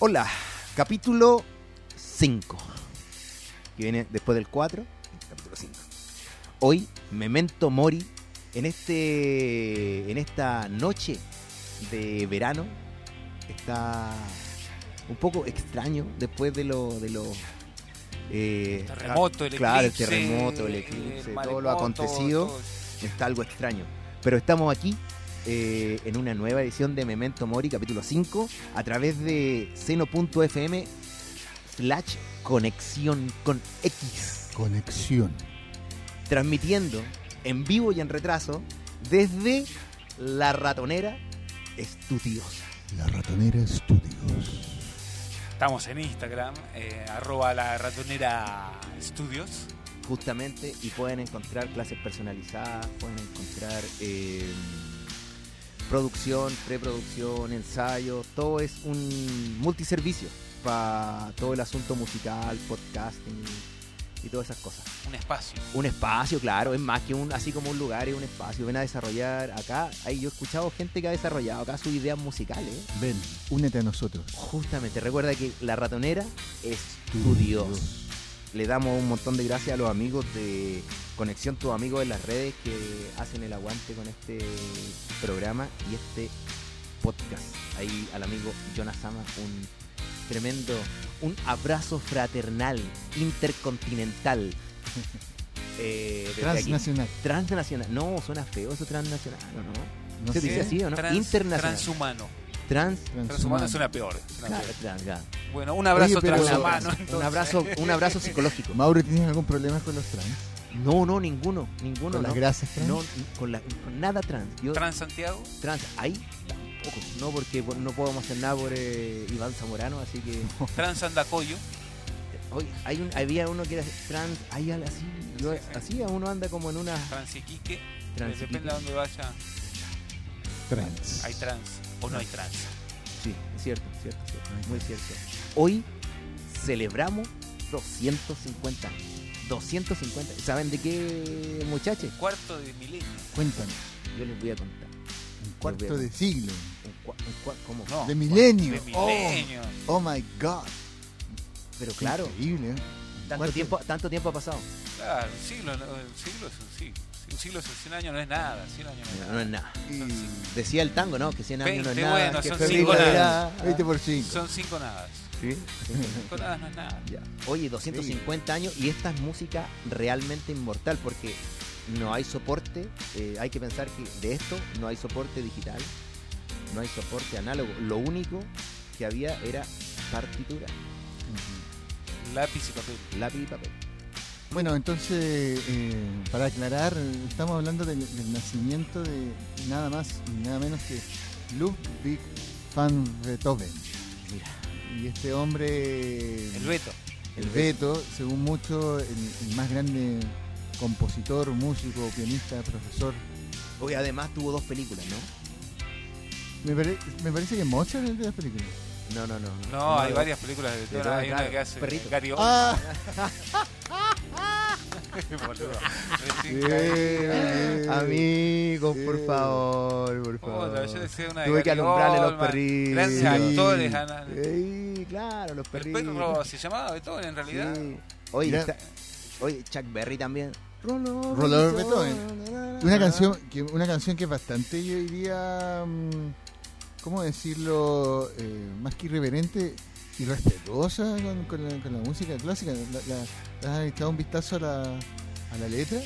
Hola, capítulo 5. Que viene después del 4, capítulo 5. Hoy, Memento Mori, en este. en esta noche de verano. Está un poco extraño después de lo. de lo eh, terremoto, el claro, eclipse, el terremoto, el el eclipse, todo lo acontecido. todo está algo extraño. Pero estamos aquí eh, en una nueva edición de Memento Mori, capítulo 5, a través de seno.fm slash conexión con X, Conexión. transmitiendo en vivo y en retraso desde la ratonera estudiosa. La Ratonera Studios. Estamos en Instagram, eh, arroba la ratonera estudios. Justamente, y pueden encontrar clases personalizadas, pueden encontrar eh, producción, preproducción, ensayo, todo es un multiservicio para todo el asunto musical, podcasting y todas esas cosas. Un espacio. Un espacio, claro, es más que un, así como un lugar, es un espacio. Ven a desarrollar acá. Ahí yo he escuchado gente que ha desarrollado acá sus ideas musicales. Ven, únete a nosotros. Justamente, recuerda que la ratonera es tu Dios. Le damos un montón de gracias a los amigos de Conexión, tus amigos en las redes que hacen el aguante con este programa y este podcast. Ahí al amigo Jonas Sama, un tremendo, un abrazo fraternal, intercontinental. Eh, aquí. Transnacional. Transnacional. No, suena feo eso transnacional, ¿o ¿no? No ¿Se sé. dice así o no? Trans- Internacional. Transhumano. Trans. Transhumano suena peor. suena Claro, peor. trans, claro. Bueno, un abrazo Oye, transhumano. un entonces. abrazo, un abrazo psicológico. Mauro, ¿tienes algún problema con los trans? No, no, ninguno, ninguno. ¿Con no. las grasas trans? No, con, la- con nada trans. Yo, Trans Santiago. trans, ahí tampoco. No, porque por- no podemos hacer nada por eh, Iván Zamorano, así que. Trans Andacoyo. Hoy hay un, había uno que era trans, hay algo así. yo- Sí, sí. Así uno anda como en una. Trans Iquique. Trans Depende de dónde vaya. Trans. Hay trans. O no hay trans. Sí, es cierto, cierto, cierto, muy cierto. Hoy celebramos 250 años. 250. ¿Saben de qué, muchachos? Cuarto de milenio. Cuéntanos. Yo les voy a contar. Un cuarto de siglo. Un cua- un cua- ¿Cómo? No. De milenio. De Oh, milenio. oh my God. Pero claro, Increíble, ¿eh? tanto tiempo, tanto tiempo ha pasado. Claro, un siglo, no, un siglo es un siglo. Un siglo es 100 años no es nada. 100 años no es No, nada. no es nada. Y Decía el tango, ¿no? Que 100 años no es 20, nada. bueno, que son febril cinco no es nadas. nada. 20 por 5. Son cinco nadas. ¿Sí? Cinco nadas no es nada. Ya. Oye, 250 años y esta es música realmente inmortal porque no hay soporte. eh, hay que pensar que de esto no hay soporte digital, no hay soporte análogo. Lo único que había era partitura, Lápiz y papel. lápiz y papel. Bueno, entonces, eh, para aclarar, estamos hablando del, del nacimiento de nada más y nada menos que Ludwig van Beethoven. Mira, Y este hombre, El Beto. el Beto, según muchos, el, el más grande compositor, músico, pianista, profesor. hoy además tuvo dos películas, ¿no? Me, pare- me parece que Mozart es el de las películas. No, no, no. No, hay no. varias películas de Beethoven. Beethoven, Hay una que hace perrito. Gary Oldman. Ah, Boludo. bien, Recién caí. bien. Amigos, por Sí. favor, por Puta, favor. yo decía una de Tuve que alumbrarle los perritos. Grandes Sí. actores. Ana. Ey, claro, los El perritos. perro se llamaba Beethoven en realidad. Sí. Oye, Mira. está- oye, Chuck Berry también. Rollo Rollo Una canción, que, una canción que es bastante, yo diría, mm, ¿cómo decirlo? Eh, más que irreverente y respetuosa con, con la, con la música clásica. La, la- ¿le ¿Has echado un vistazo a la, a la letra?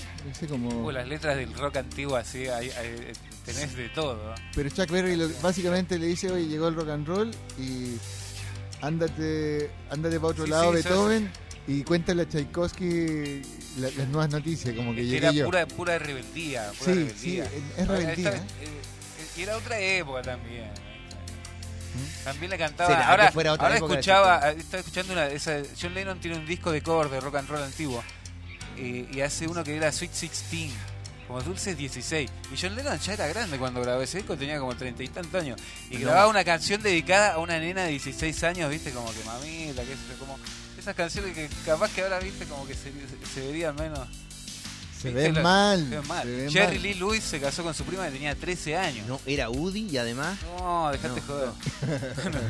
Como... Uh, las letras del rock antiguo así, hay- hay- tenés de todo. Pero Chuck Berry lo- básicamente le dice, oye, llegó el rock and roll y ándate, ándate para otro Sí, lado, sí, Beethoven, y cuéntale a Tchaikowski la- las nuevas noticias, como que Era llegué yo. pura, pura rebeldía. Pura Sí, rebeldía. sí, es- rebeldía, esta- ¿eh? Eh, y era otra época también. ¿Mm? También le cantaba. ¿Será Ahora, fuera otra ahora escuchaba, eh, estaba escuchando una. Esa, John Lennon tiene un disco de cover de rock and roll antiguo. eh, y hace uno que era Sweet 16. Como Dulces 16. Y John Lennon ya era grande cuando grabó ese disco, tenía como treinta y tantos años. Y No. grababa una canción dedicada a una nena de 16 años, viste, como que mamita, que como. Esas canciones que capaz que ahora, viste, como que se, se verían menos. Se Lo- mal. se ven mal. se Jerry mal. Lee Lewis se casó con su prima que tenía 13 años. No, era Woody y además. No, dejate No, joder.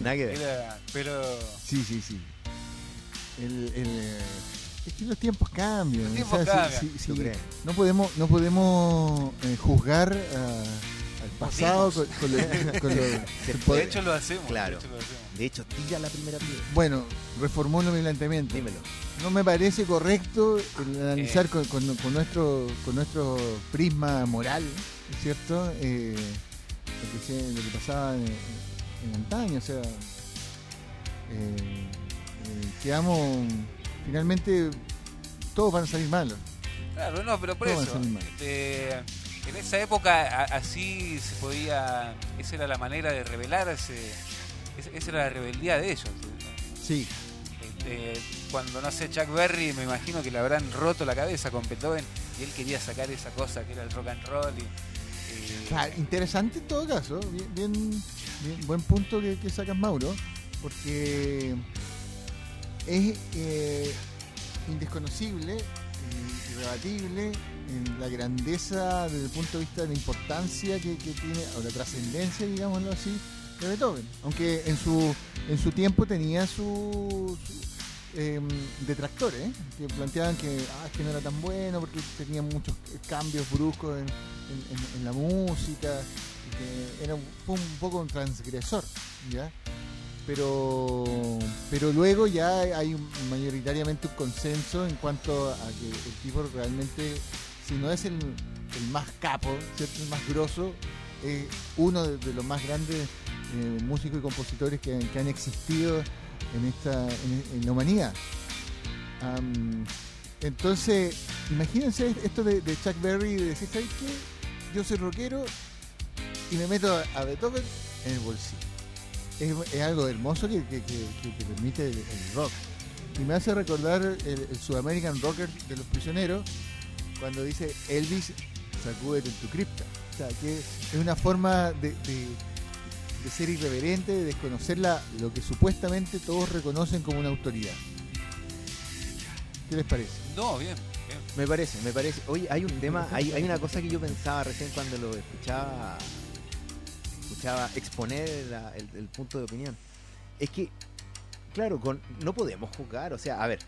Nada que ver. Era- pero Sí, sí, sí. El, el, eh, es que los tiempos cambian. Los tiempos cambian. sí, sí, ¿Tú sí. crees? No podemos, no podemos eh, juzgar ah, al pasado con, con lo- con de hecho lo hacemos. Claro. De hecho lo hacemos. De hecho, tira la primera piedra. Bueno, reformulo mi planteamiento. Dímelo. No me parece correcto el analizar Eh. con, con- con nuestro con nuestro prisma moral, ¿es ¿cierto? Eh, lo, que se- lo que pasaba en, en antaño, o sea, eh, quedamos finalmente todos van a salir malos. Claro, no, pero por eso. este, en esa época a- así se podía. Esa era la manera de rebelarse. esa- Esa era la rebeldía de ellos. Sí, Este, cuando no sé, Chuck Berry, me imagino que le habrán roto la cabeza con Beethoven y él quería sacar esa cosa que era el rock and roll. Y, sea, interesante en todo caso, bien, buen punto que, que sacas Mauro, porque es eh, indesconocible, eh, irrebatible en la grandeza desde el punto de vista de la importancia que, tiene, o la trascendencia, digámoslo así, de Beethoven. Aunque en su, en su tiempo tenía sus em, detractores, ¿eh? que planteaban que, ah, que no era tan bueno porque tenía muchos cambios bruscos en, la música, era un, poco un transgresor, ¿ya? Pero, pero luego ya hay mayoritariamente un consenso en cuanto a que el tipo realmente, si no es el, más capo, ¿cierto? el más grosso, es uno de, los más grandes eh, músicos y compositores que han existido en esta en, en la humanidad. Entonces, imagínense esto de, Chuck Berry de decir, ¿sabes qué? Yo soy rockero y me meto a, Beethoven en el bolsillo. Es, algo hermoso que, permite el, rock. Y me hace recordar el, el Sudamerican Rocker de los prisioneros cuando dice Elvis, sacúdete en tu cripta. O sea, que es una forma de- de ser irreverente, de desconocer la- lo que supuestamente todos reconocen como una autoridad. ¿Qué les parece? No, bien, bien. Me parece, me parece. Oye, hay un tema, hay, hay una cosa que yo pensaba recién cuando lo escuchaba, escuchaba exponer la- el, el punto de opinión. Es que, claro, con, no podemos jugar, o sea, a ver,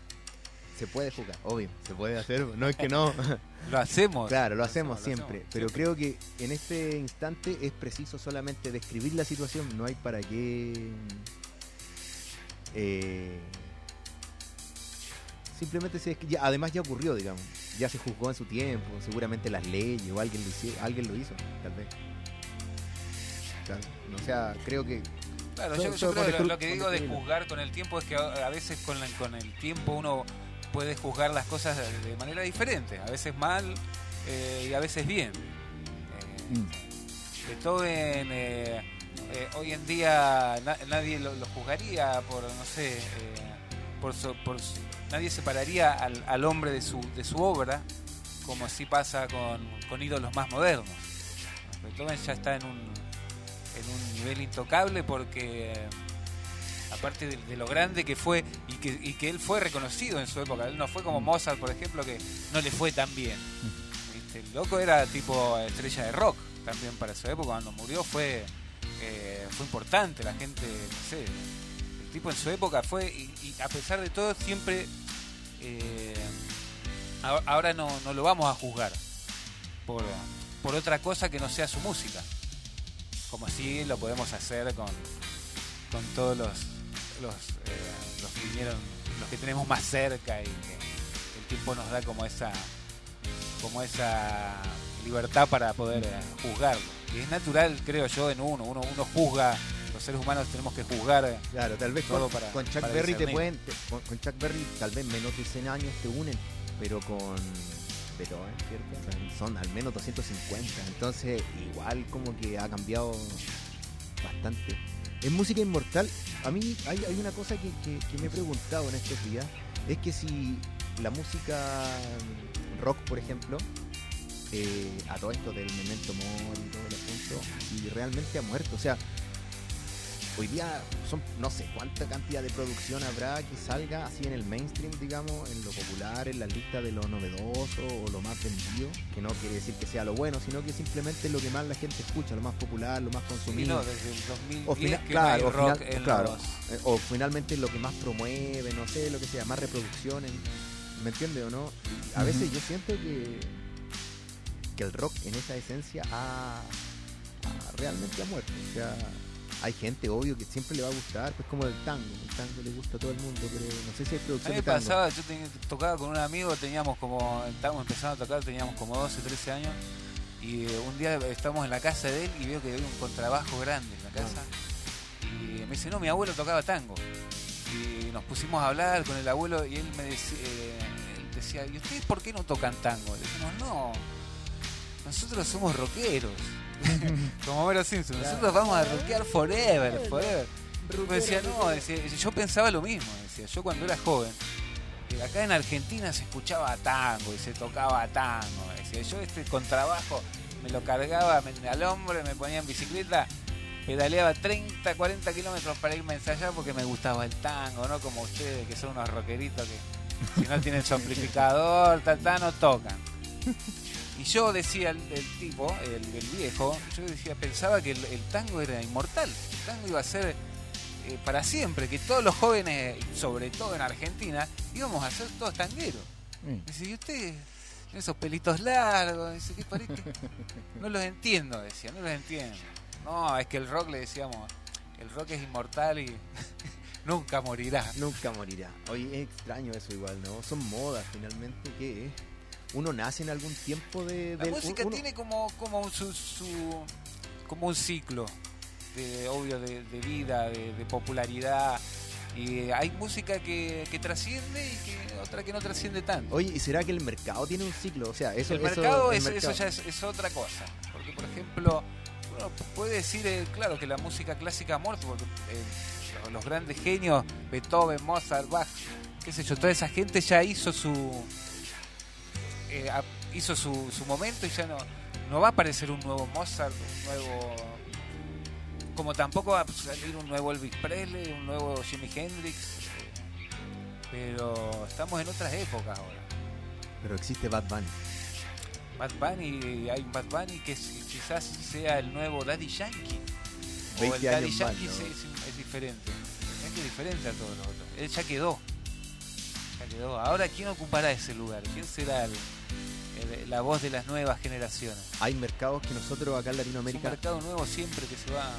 se puede jugar, obvio, se puede hacer, no es que no. Lo hacemos. Claro, lo hacemos lo siempre, hacemos pero creo que en este instante es preciso solamente describir la situación, no hay para qué... eh, simplemente se, ya, además ya ocurrió, digamos, ya se juzgó en su tiempo, seguramente las leyes o alguien lo hizo, alguien lo hizo tal vez. O sea, creo que Claro, So- yo, yo so creo que lo, que digo de juzgar con el tiempo es que a, a veces con, la- con el tiempo uno puede juzgar las cosas de, manera diferente. A veces mal eh, y a veces bien. Eh, Mm. Beethoven eh, hoy en día na- nadie lo, lo juzgaría por, no sé, por, su- por nadie separaría al, al hombre de su, de su obra como así pasa con, con ídolos más modernos. Beethoven ya está en un, en un nivel intocable porque aparte de, lo grande que fue y que, él fue reconocido en su época, él no fue como Mozart, por ejemplo, que no le fue tan bien. ¿Viste? El loco era tipo estrella de rock también para su época, cuando murió fue, eh, fue importante, la gente, no sé, el tipo en su época fue, y, a pesar de todo siempre, eh, ahora- no lo vamos a juzgar por, por otra cosa que no sea su música, como si lo podemos hacer con, con todos los, los, eh, los que vinieron, los que tenemos más cerca y que el tiempo nos da como esa como esa libertad para poder eh, juzgarlo. Y es natural, creo yo, en uno. Uno, uno juzga, los seres humanos tenemos que juzgar. eh, Claro, tal vez Todo con, para- con Chuck para Berry te pueden, te- con, con Chuck Berry tal vez menos de 100 años te unen, pero con Beethoven, ¿cierto? Son al menos 250, entonces igual como que ha cambiado bastante. En música inmortal, a mí hay, una cosa que, me he preguntado en estos días, es que si la música rock, por ejemplo, eh, a todo esto del memento mori y todo el asunto, y realmente ha muerto, o sea, hoy día son no sé cuánta cantidad de producción habrá que salga así en el mainstream, digamos, en lo popular, en la lista de lo novedoso o lo más vendido, que no quiere decir que sea lo bueno, sino que simplemente es lo que más la gente escucha, lo más popular, lo más Sí, consumido. no, desde el 2010 O que claro, no hay o rock final- en claro. los- o finalmente lo que más promueve, no sé, lo que sea, más reproducciones, ¿me entiendes o no? Y a veces yo siento que, que el rock en esa esencia ha, ha realmente ha muerto. O sea, hay gente, obvio, que siempre le va a gustar, pues como el tango, el tango le gusta a todo el mundo, pero no sé si hay A producción mí me pasaba, yo tocaba con un amigo, teníamos como, estábamos empezando a tocar, teníamos como 12, 13 años, y eh, un día estamos en la casa de él y veo que había un contrabajo grande en la casa, y me dice, no, mi abuelo tocaba tango. Y nos pusimos a hablar con el abuelo y él me decía, él decía, ¿y ustedes por qué no tocan tango? Le dijimos, no, nosotros somos rockeros. Como Homero Simpson, nosotros vamos a rockear forever, forever. Me decía, no, decía, yo pensaba lo mismo, decía, yo cuando era joven, acá en Argentina se escuchaba tango y se tocaba tango, decía, yo este contrabajo me lo cargaba me- al hombro, me ponía en bicicleta, pedaleaba 30, 40 kilómetros para irme a ensayar porque me gustaba el tango, no como ustedes que son unos rockeritos que si no tienen su amplificador, ta, ta, no tocan. Y yo decía, el, el tipo, el, el viejo, yo decía, pensaba que el, el tango era inmortal, el tango iba a ser eh, para siempre, que todos los jóvenes, sobre todo en Argentina, íbamos a ser todos tangueros. Sí. Dice, ¿y ustedes? Esos pelitos largos, dice, ¿qué parece? No los entiendo, decía, no los entiendo. No, es que el rock le decíamos, el rock es inmortal y nunca morirá. Nunca morirá. Oye, es extraño eso igual, ¿no? Son modas finalmente, ¿qué es? Uno nace en algún tiempo de... La del- música uno- tiene como, como un- su, su- como un ciclo, de, obvio, de, de vida, de, de popularidad. Y hay música que, que trasciende y que otra que no trasciende tanto. Oye, ¿y será que el mercado tiene un ciclo? O sea, eso... el eso- mercado, el es, mercado. eso ya es, es otra cosa. Porque, por ejemplo, uno puede decir, eh, claro, que la música clásica ha muerto, porque eh, los, los grandes genios, Beethoven, Mozart, Bach, qué sé yo, toda esa gente ya hizo su eh, hizo su, su momento y ya no, no va a aparecer un nuevo Mozart, un nuevo... Como tampoco va a salir un nuevo Elvis Presley, un nuevo Jimi Hendrix. Pero estamos en otras épocas ahora. Pero existe Bad Bunny. Bad Bunny, hay un Bad Bunny que quizás sea el nuevo Daddy Yankee. O el 20 Daddy años más, Yankee ¿no? es, diferente. Es diferente a todos los otros. Él ya quedó. Ya quedó. Ahora, ¿quién ocupará ese lugar? ¿Quién será el- la voz de las nuevas generaciones? Hay mercados que nosotros acá en Es un Latinoamérica mercado nuevo siempre que se va.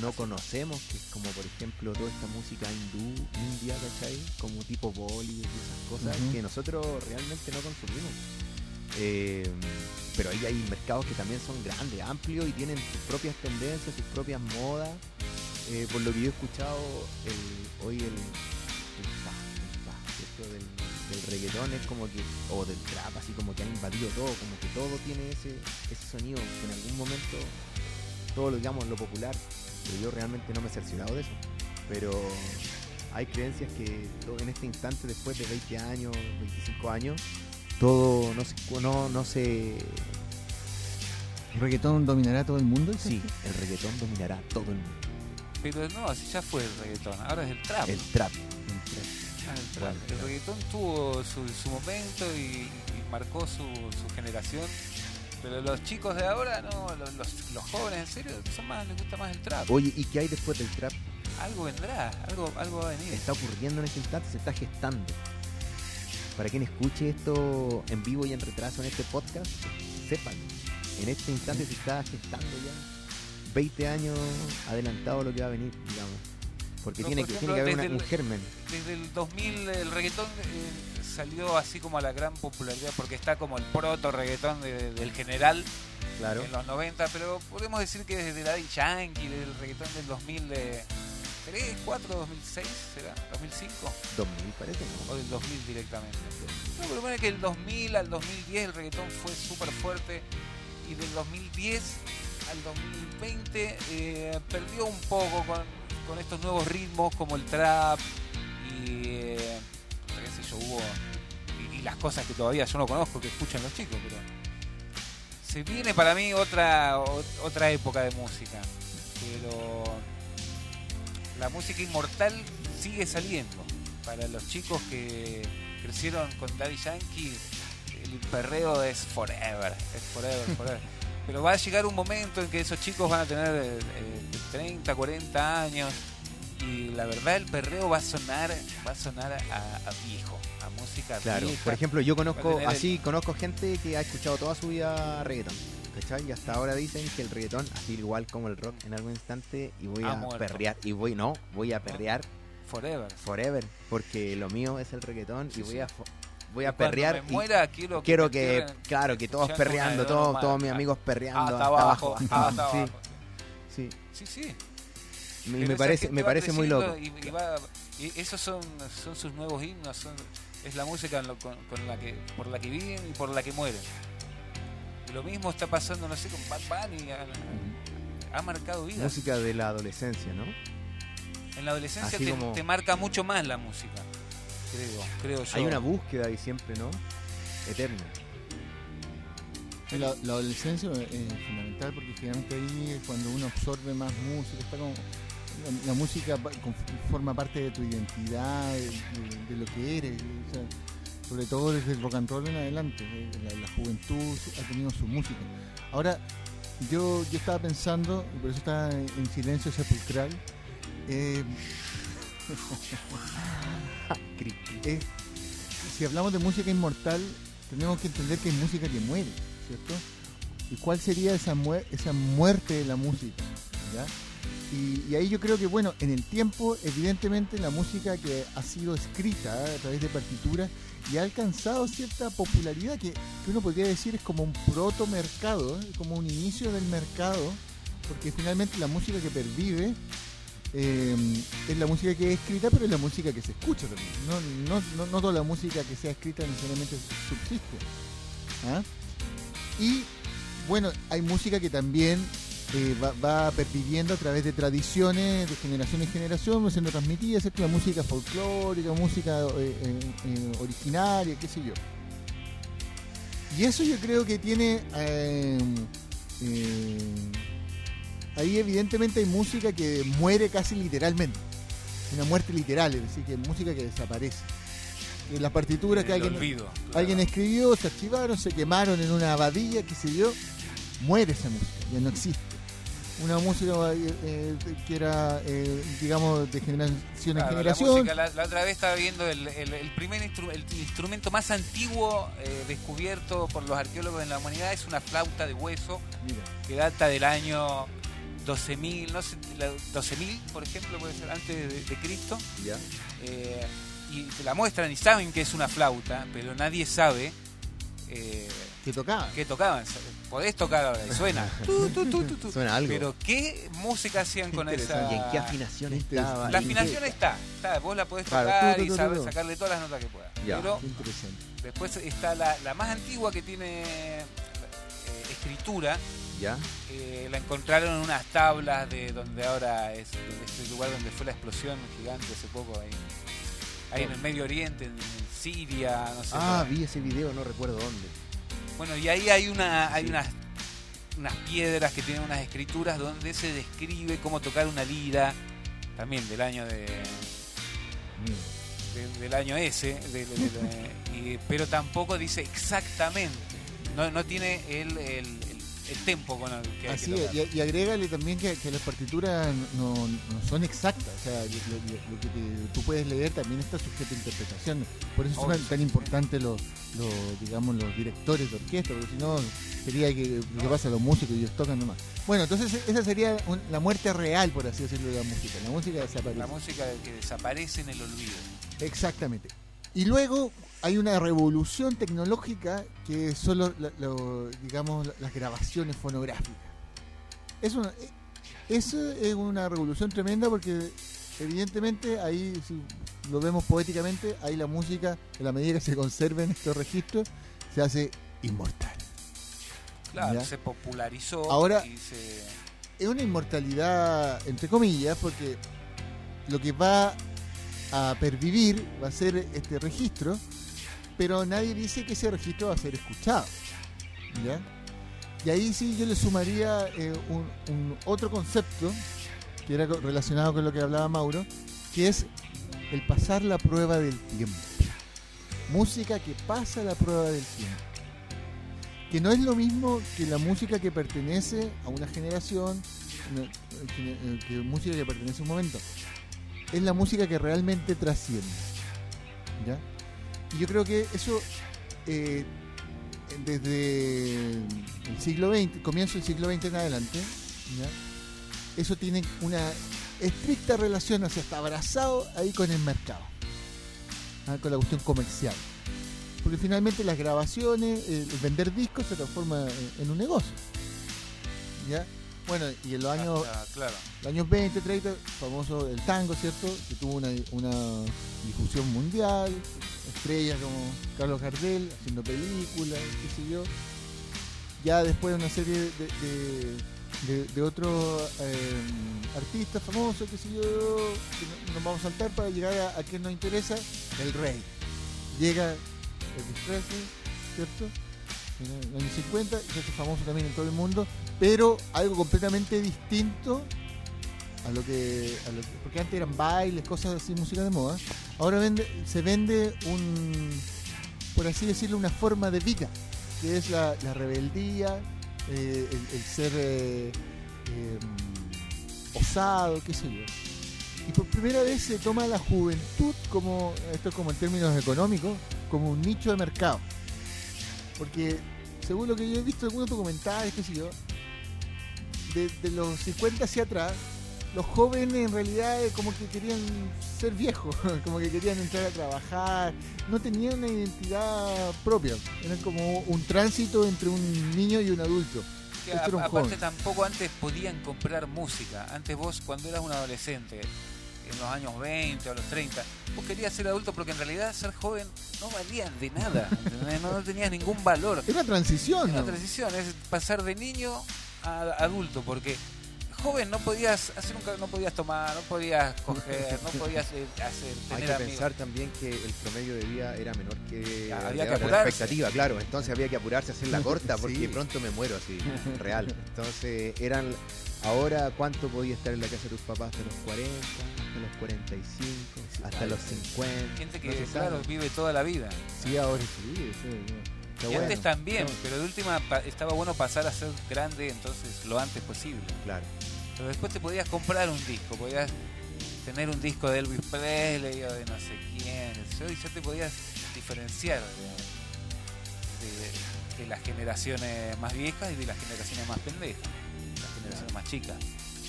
no conocemos, que es como por ejemplo toda esta música hindú, india, ¿cachai? Como tipo Bollywood y esas cosas que nosotros realmente no consumimos. Eh, pero ahí hay mercados que también son grandes, amplios y tienen sus propias tendencias, sus propias modas. Eh, por lo que yo he escuchado el, hoy el, el pa, el pa, ¿cierto? Del, del reggaetón es como que, o del trap, así como que han invadido todo, como que todo tiene ese, ese sonido que en algún momento todo lo digamos lo popular, pero yo realmente no me he cerciorado de eso. Pero hay creencias que todo en este instante, después de 20 años, 25 años, todo no se, no, no se ¿El reggaetón dominará todo el mundo? sí, el reggaetón dominará todo el mundo. Pero no, así ya fue el reggaetón. Ahora es el trap. El trap. Bueno, El reggaetón tuvo su, su momento y, y marcó su, su generación. Pero los chicos de ahora, no, los, los, los jóvenes, en serio, son más, les gusta más el trap. Oye, ¿y qué hay después del trap? Algo vendrá, algo, algo va a venir. Está ocurriendo en este instante, se está gestando. Para quien escuche esto en vivo y en retraso en este podcast, sepan, en este instante se está gestando ya 20 años adelantado lo que va a venir, digamos. Porque No, tiene, por que, ejemplo, tiene que haber una- el- un germen. Desde el 2000 el reggaetón eh, salió así como a la gran popularidad porque está como el proto reggaetón de- del general Claro. en los 90, pero podemos decir que desde Daddy Yankee, del reggaetón del 2003, 4, 2006, ¿será? ¿2005? 2000 parece, ¿no? O del 2000 directamente. No, pero bueno, es que el 2000 al 2010 el reggaetón fue súper fuerte y del 2010 al 2020 eh, perdió un poco con, con estos nuevos ritmos como el trap y eh, qué sé yo, hubo y, las cosas que todavía yo no conozco que escuchan los chicos, pero se viene para mí otra otra época de música, pero la música inmortal sigue saliendo. Para los chicos que crecieron con Daddy Yankee, el perreo es forever, es forever, forever. Pero va a llegar un momento en que esos chicos van a tener eh, 30, 40 años y la verdad el perreo va a sonar, va a sonar a, a viejo, a música Claro, vieja. por ejemplo, yo conozco, el- así, conozco gente que ha escuchado toda su vida reggaetón. ¿Cachai? Y hasta ahora dicen que el reggaetón, así igual como el rock en algún instante, y voy a muerto. perrear, y voy, no, voy a perrear forever. forever, porque lo mío es el reggaetón Sí, y voy sí. a voy a perrear me y muera, quiero, que, claro, que todos perreando, todos, todos mis amigos perreando hasta abajo, abajo, hasta. Sí, Sí, me parece, me parece muy loco. Y, y va- y esos son, son sus nuevos himnos, son, es la música en lo- con, con la que, por la que viven y por la que mueren. Y lo mismo está pasando, no sé, con Bad Bunny. Ha, ha marcado vidas. Música de la adolescencia, ¿no? En la adolescencia Así te, como- te marca mucho más la música. Creo, creo yo. Hay una búsqueda ahí siempre, ¿no? Eterna. La, la adolescencia es fundamental porque finalmente ahí es cuando uno absorbe más música, está como la, la música forma parte de tu identidad, de, de- de lo que eres, o sea, sobre todo desde el rock and roll en adelante, eh, la, la juventud ha tenido su música. Ahora, yo, yo estaba pensando, y por eso estaba en, en silencio sepulcral, eh, Cri- es- si hablamos de música inmortal, tenemos que entender que hay música que muere, ¿cierto? ¿Y cuál sería esa, mue- esa muerte de la música? Y, ahí yo creo que, bueno, en el tiempo, evidentemente, la música que ha sido escrita a través de partituras y ha alcanzado cierta popularidad que, que uno podría decir es como un proto mercado, ¿eh? como un inicio del mercado, porque finalmente la música que pervive eh, es la música que es escrita, pero es la música que se escucha también. No, no, no, no toda la música que sea escrita necesariamente subsiste. ¿ah? Y bueno, hay música que también eh, va, va perviviendo a través de tradiciones de generación en generación, siendo transmitida, ¿cierto? La música folclórica, música eh, originaria, qué sé yo. Y eso yo creo que tiene... eh, eh, ahí evidentemente hay música que muere casi literalmente. Una muerte literal, es decir, que música que desaparece. En las partituras que alguien, olvido, claro. alguien escribió, se archivaron, se quemaron en una abadía, qué sé yo, muere esa música, ya no existe. Una música eh, eh, que era, eh, digamos, de generación en Claro, la, generación. música, la, la otra vez estaba viendo el, el- el primer instru- el instrumento más antiguo eh, descubierto por los arqueólogos en la humanidad es una flauta de hueso Mira, que data del año 12.000, no sé, la- 12.000 por ejemplo, puede ser antes de, de Cristo. Eh, y te la muestran y saben que es una flauta, pero nadie sabe eh, que tocaba. qué tocaban. Podés tocar ahora y suena. Suena algo. Pero qué música hacían con esa. ¿Y en qué afinación Qué estaba? La ¿En qué- afinación está, está, vos la podés tocar y sabes sacarle todas las notas que puedas. Ya. Pero interesante. después está la, la más antigua que tiene eh, escritura, ¿Ya? eh, la encontraron en unas tablas de donde ahora es este lugar donde fue la explosión gigante hace poco ahí. Ahí en el Medio Oriente, en, Siria, no sé. Ah, vi ese video, no recuerdo dónde. Bueno, y ahí hay una, hay Sí. unas unas piedras que tienen unas escrituras donde se describe cómo tocar una lira, también del año de, de- del año ese, de- de- de- de- y- pero tampoco dice exactamente, no, no tiene el, el, el- tempo con el que hay Así que es, tocar. y, y agrégale también que, que las partituras no, no son exactas, o sea, lo, lo- lo que te- tú puedes leer también está sujeto a interpretación. Por eso Obvio, son tan importantes los, los, digamos, los directores de orquesta, porque si no sería que lo que pasa a los músicos y ellos tocan nomás. Bueno, entonces esa sería un- la muerte real, por así decirlo, de la música. La música desaparece. La música que desaparece en el olvido. Exactamente. Y luego hay una revolución tecnológica que son lo- digamos, la- las grabaciones fonográficas. Es una, eh, eso es una revolución tremenda porque evidentemente ahí, si lo vemos poéticamente, ahí la música, en la medida que se conserven estos registros, se hace inmortal. Claro, Ya. se popularizó Ahora- y se... es una inmortalidad entre comillas porque lo que va a pervivir va a ser este registro pero nadie dice que ese registro va a ser escuchado ¿ya? y ahí sí yo le sumaría eh, un, otro concepto que era relacionado con lo que hablaba Mauro, que es el pasar la prueba del tiempo. Música que pasa la prueba del tiempo. Que no es lo mismo que la música que pertenece a una generación, que, eh, que música que pertenece a un momento. Es la música que realmente trasciende. ¿Ya? Y yo creo que eso eh, desde el siglo XX, comienzo del siglo XX en adelante, eso tiene una estricta relación, o sea, está abrazado ahí con el mercado, ¿ah? con la cuestión comercial. Porque finalmente las grabaciones, el el vender discos se transforma en, en un negocio. ¿ya? Bueno, y en los años, Hasta- claro. los años 20, 30, famoso el tango, ¿cierto? Que tuvo una, una difusión mundial, estrellas como Carlos Gardel haciendo películas, qué sé yo. Ya después una serie de, de, de- de otros eh, artistas famosos, qué sé yo, que no- nos vamos a saltar para llegar a, a quien nos interesa, el rey. Llega Elvis Presley, ¿cierto? En los años 50, y se hace famoso también en todo el mundo, pero algo completamente distinto a lo que, porque antes eran bailes, cosas así, música de moda. Ahora vende, se vende un, por así decirlo, una forma de vida, que es la, rebeldía, eh, el, ser eh, eh, osado, qué sé yo. Y por primera vez se toma la juventud como, esto es como en términos económicos, como un nicho de mercado. Porque según lo que yo he visto en algunos documentales, qué sé yo, de, de los 50 hacia atrás, los jóvenes en realidad eh, como que querían ser viejos, como que querían entrar a trabajar, no tenían una identidad propia, eran como un tránsito entre un niño y un adulto. Que Este a- era un aparte joven. tampoco antes podían comprar música. Antes vos cuando eras un adolescente, en los años 20 o los 30, vos querías ser adulto porque en realidad ser joven no valía de nada, no, no tenía ningún valor. Era una transición, Era ¿no? una transición, es pasar de niño a adulto, porque joven no podías hacer un no podías tomar, no podías coger, no podías eh, hacer Hay tener que amigos. pensar también que el promedio de vida era menor que había que la expectativa, claro. Entonces había que apurarse a hacer la corta porque Sí. pronto me muero así, real. Entonces eran, ahora cuánto podía estar en la casa de tus papás de los 40, de los 45, hasta los 50. Gente que no se claro, sabe. vive toda la vida. Sí, ahora sí, sí, está y bueno. antes también, No, pero de última estaba bueno pasar a ser grande entonces lo antes posible. Claro. Pero después te podías comprar un disco, podías tener un disco de Elvis Presley o de no sé quién, y ya te podías diferenciar de, de- de las generaciones más viejas y de las generaciones más pendejas, generaciones más chicas.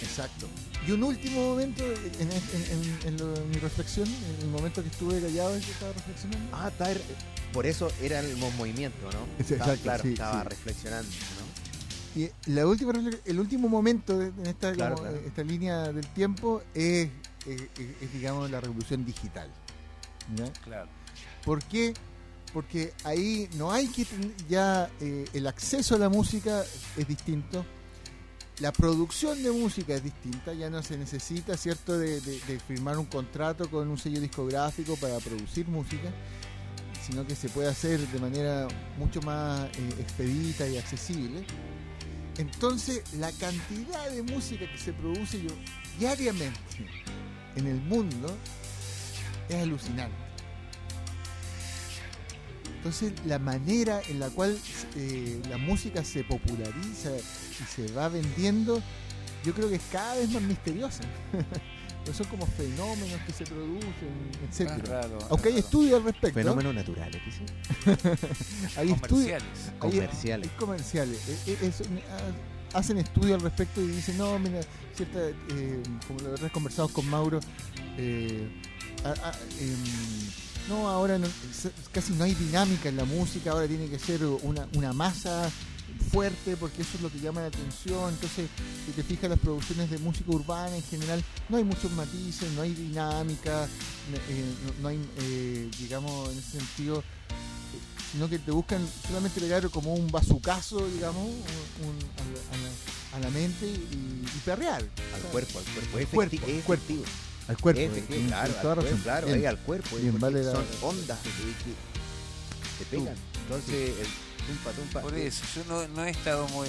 Exacto. Y un último momento en, en- en- en lo- en mi reflexión, en el momento que estuve callado estaba reflexionando. Ah, está, por eso era el mo- movimiento, ¿no? Sí, Estaba- exacto, claro, sí, estaba sí. reflexionando, ¿no? Y la última, el último momento en esta, Claro, como, claro. esta línea del tiempo es, es- es- es, digamos, la revolución digital. Claro. ¿Por qué? Porque ahí no hay que ya eh, el acceso a la música es distinto, la producción de música es distinta, ya no se necesita, ¿cierto?, de, firmar un contrato con un sello discográfico para producir música, sino que se puede hacer de manera mucho más eh, expedita y accesible. Entonces, la cantidad de música que se produce diariamente en el mundo es alucinante. Entonces, la manera en la cual eh, la música se populariza y se va vendiendo, yo creo que es cada vez más misteriosa. Son como fenómenos que se producen, Es etcétera. raro. Aunque hay es raro. estudios al respecto. Fenómenos naturales, dice. hay estudios, comerciales. hay- Comerciales. hay comerciales. Eh, eh, eso, ah, hacen estudios al respecto y dicen, no, mira, cierta, eh, como lo habrás conversado con Mauro, eh, ah, ah, em, no, ahora no- casi no hay dinámica en la música, ahora tiene que ser una, una masa fuerte porque eso es lo que llama la atención. Entonces, si te fijas las producciones de música urbana en general, no hay muchos matices, no hay dinámica, eh, no, no hay, eh, digamos, en ese sentido, eh, sino que te buscan solamente pegar como un bazucazo, digamos, un- un- a, la, a la- a la mente y, y perrear. Al cuerpo, al cuerpo. Es cuerpo, efecti- al es cuerpo. efectivo. Al cuerpo. Es efectivo, eh, claro, al cuerpo, claro, Bien. ahí al cuerpo. Bien, la- son ondas que, que- que te pegan. Entonces, el tumpa, tumpa. Por eh, eso, yo no, no he estado muy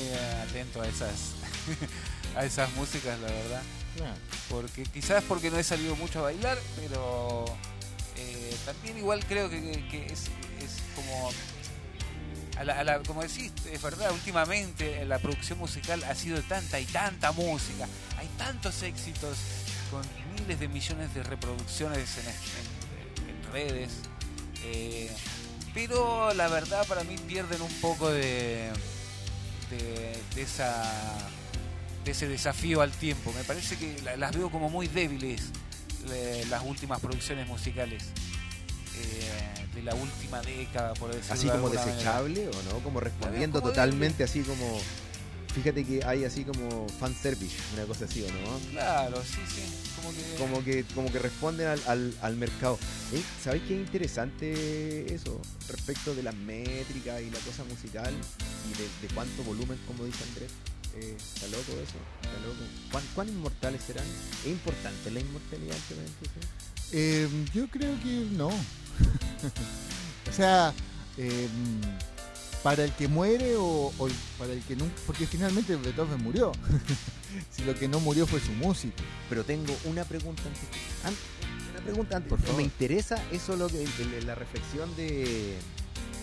atento a esas a esas músicas, la verdad. Claro. porque quizás porque no he salido mucho a bailar, pero eh, también igual creo que, que- que es, es como, a la- a la- como decís, es verdad, últimamente la producción musical ha sido tanta y tanta música, hay tantos éxitos con miles de millones de reproducciones en, en- en redes, eh, pero la verdad para mí pierden un poco de, de, de esa de ese desafío al tiempo. Me parece que la- las veo como muy débiles le- las últimas producciones musicales eh, de la última década, por decirlo Así como manera. desechable o no, como respondiendo como totalmente así como... Fíjate que hay así como fanservice, una cosa así, ¿o no? Claro, sí, sí. Como que. como que como que responden al, al, al mercado. ¿Eh? ¿Sabéis qué interesante eso? Respecto de las métricas y la cosa musical y de, de cuánto volumen, como dice Andrés. Eh, está loco eso, está loco. ¿Cuán, cuán inmortales serán? ¿Es importante la inmortalidad sí? Eh, yo creo que no. o sea, eh, para el que muere o, o para el que nunca. Porque finalmente Beethoven murió. si lo que no murió fue su música. Pero tengo una pregunta antes. una pregunta antes. Por favor. Me interesa eso lo que la reflexión de,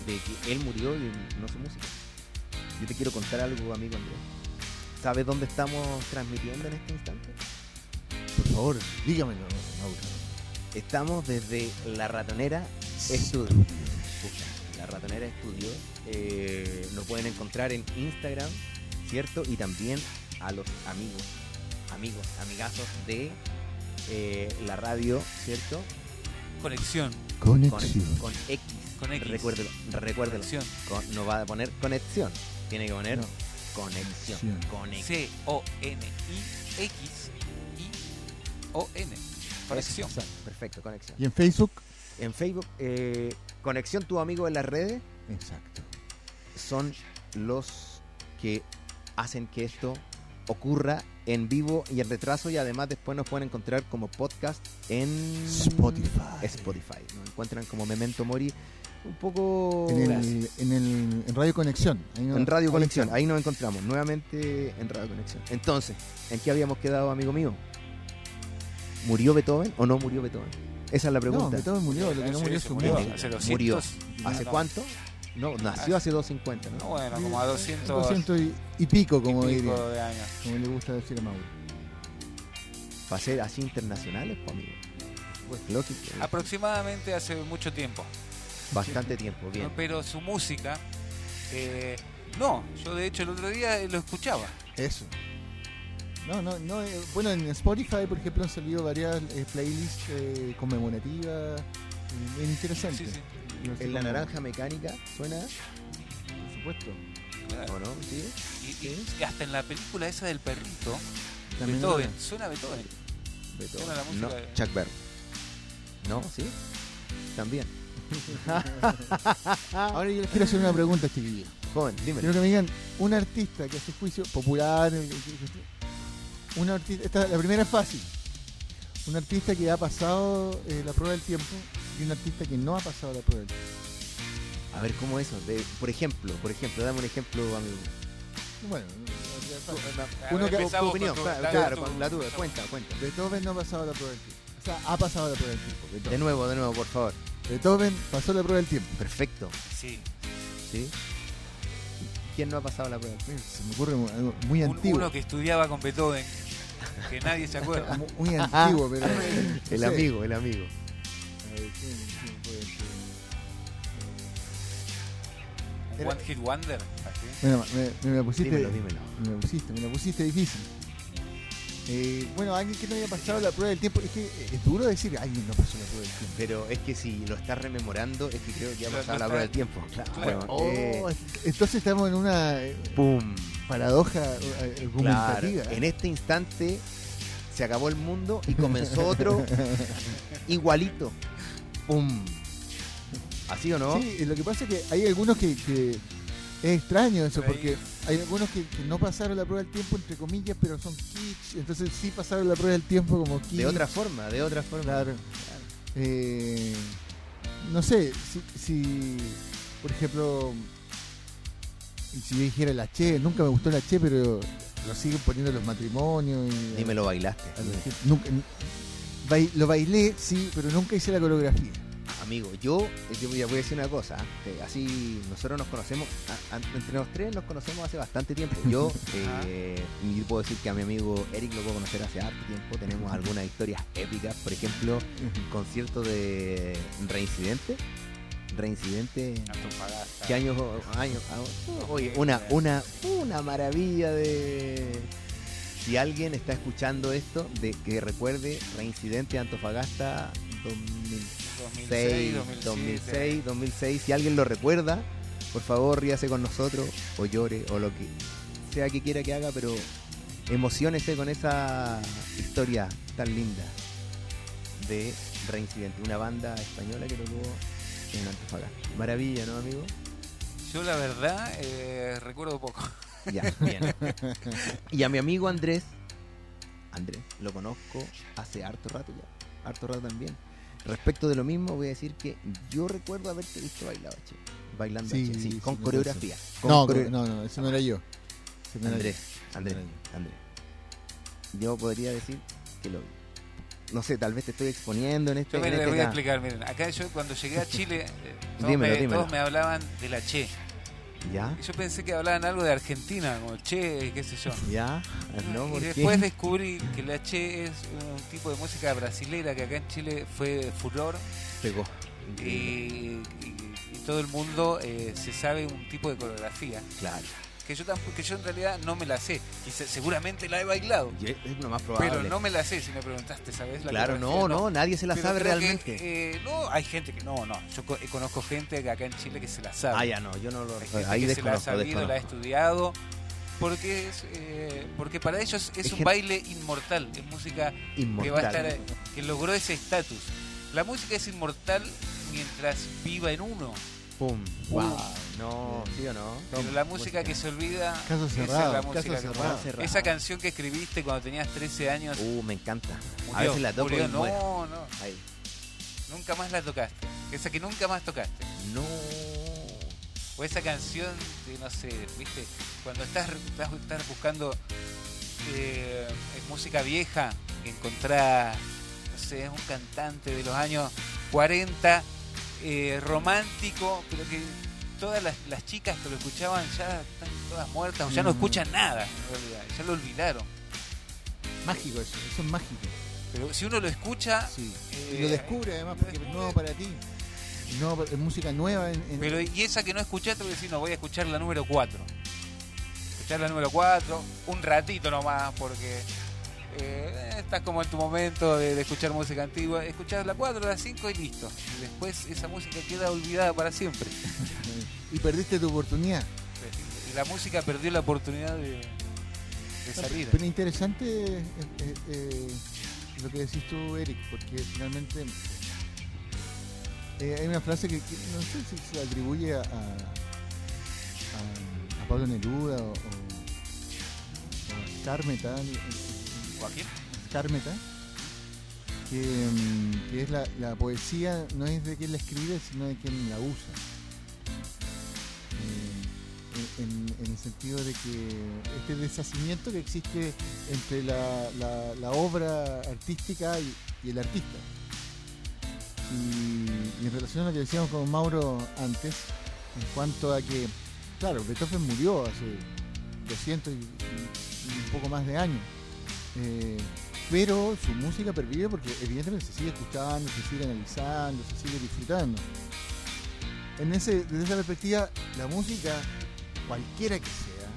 de que él murió y no su música. Yo te quiero contar algo, amigo Andrés. ¿Sabes dónde estamos transmitiendo en este instante? Por favor, dígamelo, Mauro. Estamos desde La Ratonera Estudio. La Ratonera Estudio. Eh, nos pueden encontrar en Instagram, ¿cierto? Y también a los amigos, amigos, amigazos de eh, la radio, ¿cierto? Conexión. Con, Conexión. con X. Con X. Recuérdelo, recuérdelo. Conexión. Con- no va a poner conexión. Tiene que poner No. conexión. Conexión. C-O-N-I-X-I-O-N. Conexión. Exacto, Perfecto, conexión. ¿Y en Facebook? En Facebook, eh, Conexión Tu Amigo en las redes. Exacto. son los que hacen que esto ocurra en vivo y en retraso y además después nos pueden encontrar como podcast en Spotify. Spotify. Nos encuentran como Memento Mori un poco En, el, en, el, en Radio Conexión. Ahí no- en Radio ahí Conexión. Ahí nos encontramos nuevamente en Radio Conexión. Entonces, ¿en qué habíamos quedado, amigo mío? ¿Murió Beethoven o no murió Beethoven? Esa es la No, pregunta. Beethoven murió, lo que no murió se es su murió hace 200. Murió. y- ¿Hace no, cuánto? No, nació hace 250, No, ¿no? bueno, como a 200, 200 y, y pico, como y pico diría. de años. Como le gusta decir a Mauro. Para ser así internacionales, pues, amigo. Pues lógico. Aproximadamente hace mucho tiempo. Bastante tiempo, bien. ¿no? Pero su música, eh, no, yo de hecho el otro día lo escuchaba. Eso. No, no, no. eh, bueno, en Spotify, por ejemplo, han salido varias eh, playlists eh, conmemorativas. eh. Sí, sí. No sé En la cómo- naranja mecánica suena, Por supuesto. Claro. ¿o no? ¿Sí? Y, y- y hasta en la película esa del perrito, También Beethoven, suena Beethoven. Beethoven. Suena la música No, de- Chuck Berry. ¿No? ¿Sí? También. Ahora yo les quiero hacer una pregunta, chiquillos. Joven, dímelo. Quiero que me digan un artista que a su juicio popular. Eh, que- que- Un artista, esta, la primera es fácil. Un artista que ha pasado eh, la prueba del tiempo y un artista que no ha pasado la prueba del tiempo. A ver, ¿cómo eso? De- por ejemplo, por ejemplo, dame un ejemplo, amigo. Bueno, A Uno que- Tu, opinión, tu- claro, la- claro, tu- la duda. Cuenta, cuenta. Beethoven no ha pasado la prueba del tiempo. O sea, ha pasado la prueba del tiempo. De nuevo, de nuevo, por favor. Beethoven pasó la prueba del tiempo. Perfecto. Sí. ¿Sí? ¿Quién no ha pasado la prueba? Se me ocurre algo muy Un- antiguo. uno que estudiaba con Beethoven, que nadie se acuerda. Mu- Muy antiguo, pero. no El sé. amigo, el amigo. A ver, ¿quién- quién puede ser? One Hit Wonder. así. Bueno, me, me la pusiste. Dímelo, dímelo. Me la pusiste, me la pusiste difícil. Eh, bueno, alguien que no haya pasado la prueba del tiempo. Es que es duro decir alguien no pasó la prueba del tiempo. Pero es que si lo estás rememorando, es que creo que ha Lo- pasado la está- prueba del tiempo. Claro. Claro. Oh, eh, entonces estamos en una eh, ¡Pum! paradoja eh, Claro. En este instante se acabó el mundo y comenzó otro igualito. ¡Pum! ¿Así o no? Sí, lo que pasa es que hay algunos que, que es extraño eso, porque hay algunos que, que no pasaron la prueba del tiempo, entre comillas, pero son kitsch, entonces sí pasaron la prueba del tiempo como kitsch. De otra forma, de otra forma. Claro. Eh, no sé, si, si, por ejemplo, si yo dijera la Che, nunca me gustó la Che, pero lo siguen poniendo en los matrimonios. Y, Dime lo bailaste. a. Nunca- lo bailé, sí, pero nunca hice la coreografía. Amigo, yo, yo ya voy a decir una cosa. que Así, nosotros nos conocemos, a- a- entre los tres nos conocemos hace bastante tiempo. Yo, eh, y puedo decir que a mi amigo Eric lo puedo conocer hace harto tiempo. Tenemos algunas historias épicas. Por ejemplo, concierto de Reincidente. Reincidente. Antofagasta. ¿Qué años? años ah, oye, una, una, una maravilla de. Si alguien está escuchando esto, de que recuerde Reincidente Antofagasta 2006, 2006, 2006, 2006. Si alguien lo recuerda, por favor ríase con nosotros o llore o lo que sea que quiera que haga, pero emocionese con esa historia tan linda de Reincidente, una banda española que tocó en Antofagasta. Maravilla, ¿no, amigo? Yo la verdad eh, recuerdo poco. Ya, bien. Y a mi amigo Andrés, Andrés, lo conozco hace harto rato ya, harto rato también. Respecto de lo mismo, voy a decir que yo recuerdo haberte visto bailar, che, bailando, Sí, che, sí, sí, con coreografía. con No, no, no, ese no era yo. Ese no era Andrés, yo. Andrés, No era Andrés. Yo podría decir que lo vi. No sé, tal vez te estoy exponiendo en este, Yo me en les este voy a ca- explicar, miren, acá yo cuando llegué a Chile, eh, todos, Dímelo, me, dímelo. todos me hablaban de la Che. ¿Ya? Yo pensé que hablaban algo de Argentina, como Che, qué sé yo. ¿Ya? No, y después descubrí que la Che es un tipo de música brasilera que acá en Chile fue furor Pegó. y, Increíble. y- y todo el mundo eh, se sabe un tipo de coreografía Claro. Que yo tampoco, que yo en realidad no me la sé y se- seguramente la he bailado Y es lo más probable. pero no me la sé si me preguntaste sabes la Claro, no, coreografía? no, nadie se la Pero sabe que, realmente. eh, no hay gente que no no yo co- conozco gente que acá en Chile que se la sabe Ah, ya no, yo no lo hay gente Ahí que se la ha desconozco, sabido la ha estudiado porque es eh, porque para ellos es, Es un baile inmortal es música que va a Inmortal. estar que logró ese estatus la música es inmortal mientras viva en uno Pum. Wow. No, ¿sí o no? pero la música que se olvida Caso esa es cerrado, la caso música que cerrado. muere. esa canción que escribiste cuando tenías 13 años Uh, me encanta. murió, a veces la toco murió. y muero. no no Ahí. nunca más la tocaste esa que nunca más tocaste No. O esa canción de, no sé, viste, cuando estás, estás, estás buscando eh, en música vieja, encontrás, no sé, es un cantante de los años 40, eh, romántico, pero que todas las, las chicas que lo escuchaban ya están todas muertas o ya no Mm. escuchan nada, en realidad, ya lo olvidaron. Mágico eso, eso es mágico. Pero si uno lo escucha, Sí. eh, y lo descubre además porque es nuevo para ti. Es música nueva en, en- Pero y esa que no escuchaste, voy a decir, no, voy a escuchar la número 4. Escuchar la número 4, un ratito nomás, porque eh, estás como en tu momento de, de escuchar música antigua. Escuchás la 4, la 5 y listo. Y después esa música queda olvidada para siempre. y perdiste tu oportunidad. Y la música perdió la oportunidad de, de salir. Pero interesante eh, eh, lo que decís tú, Eric, porque finalmente hay una frase que, que no sé si se atribuye a, a, a- a Pablo Neruda o, o, o a Skármeta, eh, Que, mm, que es la, poesía no es de quien la escribe, sino de quien la usa. Eh, en, el sentido de que este deshacimiento que existe entre la, obra artística y, el artista. Y, en relación a lo que decíamos con Mauro antes, en cuanto a que, claro, Beethoven murió hace 200 y, y- y un poco más de años, eh, pero su música pervive porque evidentemente se sigue escuchando, se sigue analizando, se sigue disfrutando. En ese, desde esa perspectiva, la música, cualquiera que sea,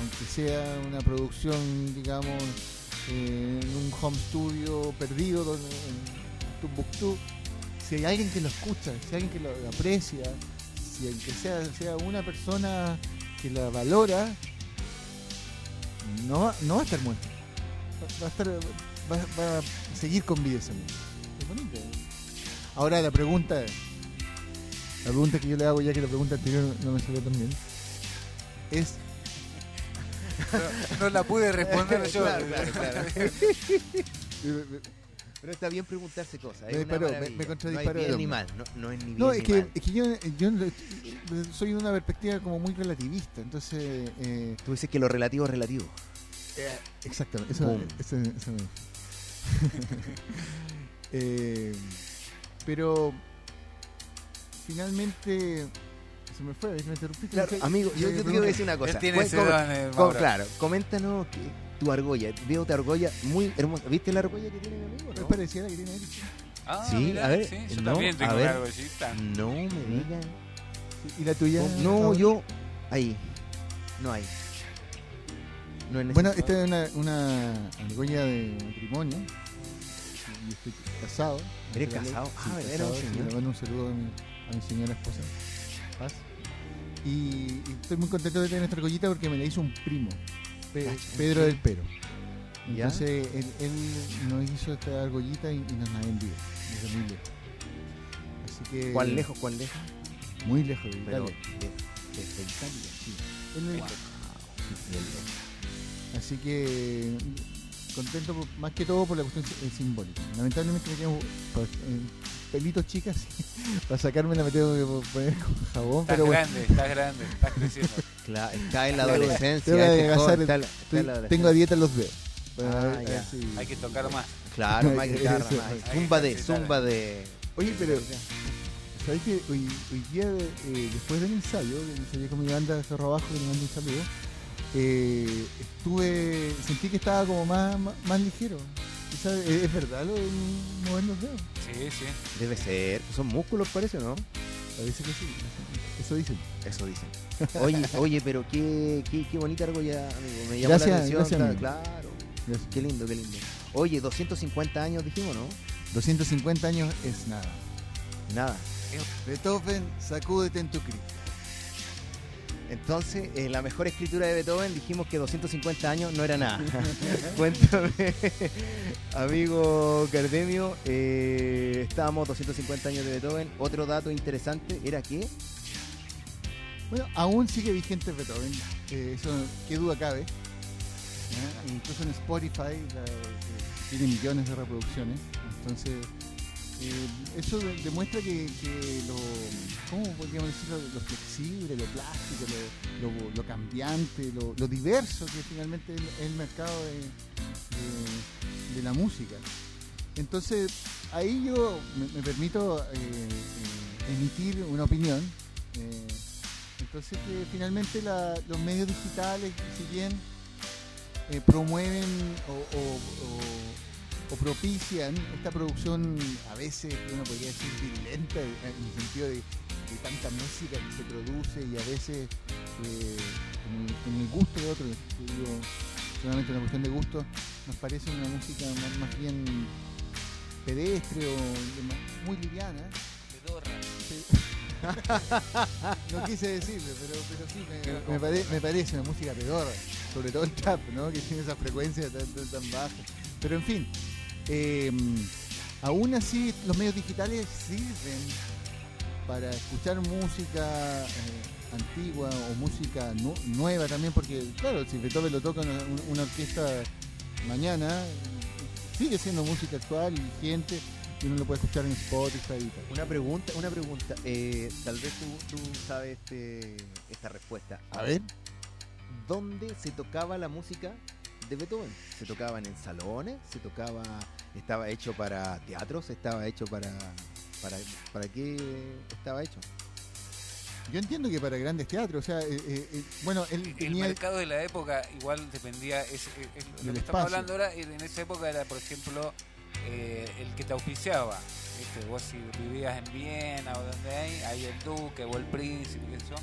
aunque sea una producción, digamos, eh, en un home studio perdido donde- en Tumbuktu, si hay alguien que lo escucha, si hay alguien que lo aprecia, si aunque sea, sea una persona que la valora, no, no va a estar muerta. Va, a estar, va, va a seguir con vida esa música. Es bonito. Ahora la pregunta, la pregunta que yo le hago ya que la pregunta anterior no me salió tan bien, es No, no la pude responder yo. Claro, claro, claro. Pero está bien preguntarse cosas. Me es una disparó, me- me contradisparó No el ni mal. No, no es ni bien No, ni es que, mal. es que yo, yo soy de una perspectiva como muy relativista, entonces eh, Tú dices que lo relativo es relativo. Exactamente, eso, Boom. eso, eso me Eh, pero finalmente se me fue, me interrumpiste. Claro, Dije- amigo, yo, yo te quiero decir una cosa. Él tiene Cu- ese com- don, eh, com- claro, coméntanos que tu argolla. Veo tu argolla muy hermosa. ¿Viste la argolla que tiene mi amigo? No, parecida a la que tiene Eric. Ah, Sí, mira, a ver, sí, yo no, también tengo a una ver. argollita. no me digan. ¿Y la tuya? No, yo. Ahí. No hay. No es Bueno, esta es una, una argolla de matrimonio. Y estoy casado. ¿Eres casado? Sí, Ah, ¿verdad? casado, Era un sí, señor. Le mando un saludo a mi, a mi señora esposa. Paz. Y, y estoy muy contento de tener esta argollita porque me la hizo un primo. Pe- Cacha, Pedro sí. del Pero. ¿Ya? Entonces él, él nos hizo esta argollita y, y nos la envió desde muy lejos. Así que. ¿Cuán lejos, cuán lejos? Muy lejos de Pero Italia. de- desde Italia. Sí. Él me- Wow. Lejos. Así que contento por- más que todo por la cuestión si- eh, simbólica. Lamentablemente me quedan pues, eh, pelitos chicas para sacármela me tengo que poner con jabón, Estás pero bueno, grande, estás grande, estás creciendo. Claro, está en la Tengo que- adolescencia. tengo que este adelgazar joven el- está en la- está estoy- en la tengo a dieta los dedos. Ah, ver- ya. Hay que tocar más. Claro, más guitarra, más. que Zumba de, zumba de. Oye, pero ¿sabes que hoy, hoy día, eh, después del ensayo, del ensayo con mi banda de Cerro Abajo, que le mando un saludo, eh, estuve, sentí que estaba como más, más, más ligero. ¿Y sabes? ¿Es, verdad lo de mover los dedos? Sí, sí. Debe ser. Son músculos, parece, ¿no? Parece que sí. Eso dicen. Eso dicen. Oye, oye, pero qué, qué, qué bonita argolla, amigo. Me llamó Gracias, la atención. gracias, amigo. claro. Gracias. Qué lindo, qué lindo. Oye, 250 años dijimos, ¿no? 250 años es nada. Nada. Beethoven, sacúdete en tu cripta. Entonces, eh, la mejor escritura de Beethoven dijimos que 250 años no era nada. Cuéntame, amigo Cardemio, eh, estábamos 250 años de Beethoven. Otro dato interesante era que Bueno, aún sigue vigente Beethoven. eh, eso, qué duda cabe. ¿ya? Incluso en Spotify la- eh, tiene millones de reproducciones. Entonces, eh, eso de- demuestra que, que lo, ¿cómo podríamos decirlo? Lo flexible, lo plástico, lo, lo- lo cambiante, lo, diverso que finalmente es el mercado de, la música. Entonces, ahí yo me, permito eh, eh, emitir una opinión. entonces, que finalmente los medios digitales, si bien promueven o- o propician esta producción a veces, uno podría decir, virulenta, en el sentido de, de tanta música que se produce y a veces eh, en, el, en el gusto de otros, yo digo, solamente una cuestión de gusto, nos parece una música más, más bien pedestre o muy liviana. No quise decirlo, pero, pero sí, me, me pare- me parece una música pedorra, sobre todo el trap, ¿no? que tiene esa frecuencia tan, tan, tan baja. Pero en fin, eh, aún así los medios digitales sirven para escuchar música eh, antigua o música nu- nueva también, porque claro, si Beethoven lo toca una, una orquesta mañana, sigue siendo música actual y vigente, y uno lo puede escuchar en Spotify y tal. una pregunta, una pregunta. eh, tal vez tú, tú sabes este, esta respuesta. A ver. ¿Dónde se tocaba la música de Beethoven? ¿Se tocaban en salones? ¿Se tocaba, estaba hecho para teatros? ¿Estaba hecho para, para, para qué estaba hecho? Yo entiendo que para grandes teatros, o sea, eh, eh, eh, bueno, él El tenía... mercado de la época igual dependía, es, es- es lo que estamos espacio. hablando ahora, en esa época era, por ejemplo, eh, el que te auspiciaba. ¿viste? Vos si vivías en Viena o donde hay, ahí el duque o el príncipe, y eso,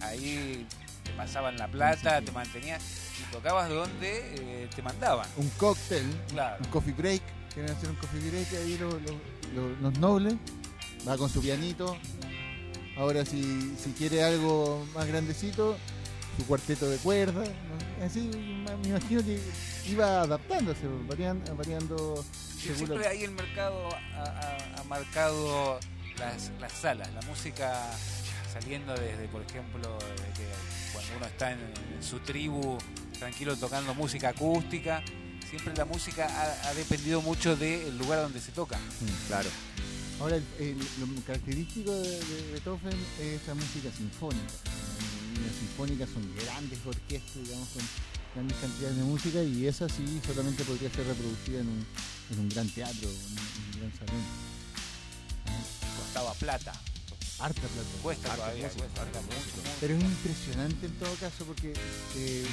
ahí te pasaban la plata, Sí, te mantenías y tocabas donde eh, te mandaban. un cóctel, Claro. un coffee break, quieren hacer un coffee break ahí los, los- los- los nobles, va con su pianito. Ahora si, si quiere algo más grandecito, su cuarteto de cuerdas, ¿no? así me imagino que iba adaptándose, variando, variando Sí, siempre ahí el mercado ha, ha- ha marcado las, las salas, la música saliendo desde, por ejemplo, cuando uno está en, en su tribu tranquilo tocando música acústica, siempre la música ha, ha dependido mucho del lugar donde se toca. Mm. Claro. Ahora, el, el- lo característico de, de Beethoven es esta música sinfónica. Eh, Las sinfónicas son grandes orquestas, digamos, con, grandes cantidades de música y esa sí solamente podría ser reproducida en un, en un gran teatro, en un, en un gran salón. Costaba plata. Harta plata. Cuesta Harta todavía, música, cuesta, harta mucho, música. mucho. Pero es impresionante en todo caso porque eh,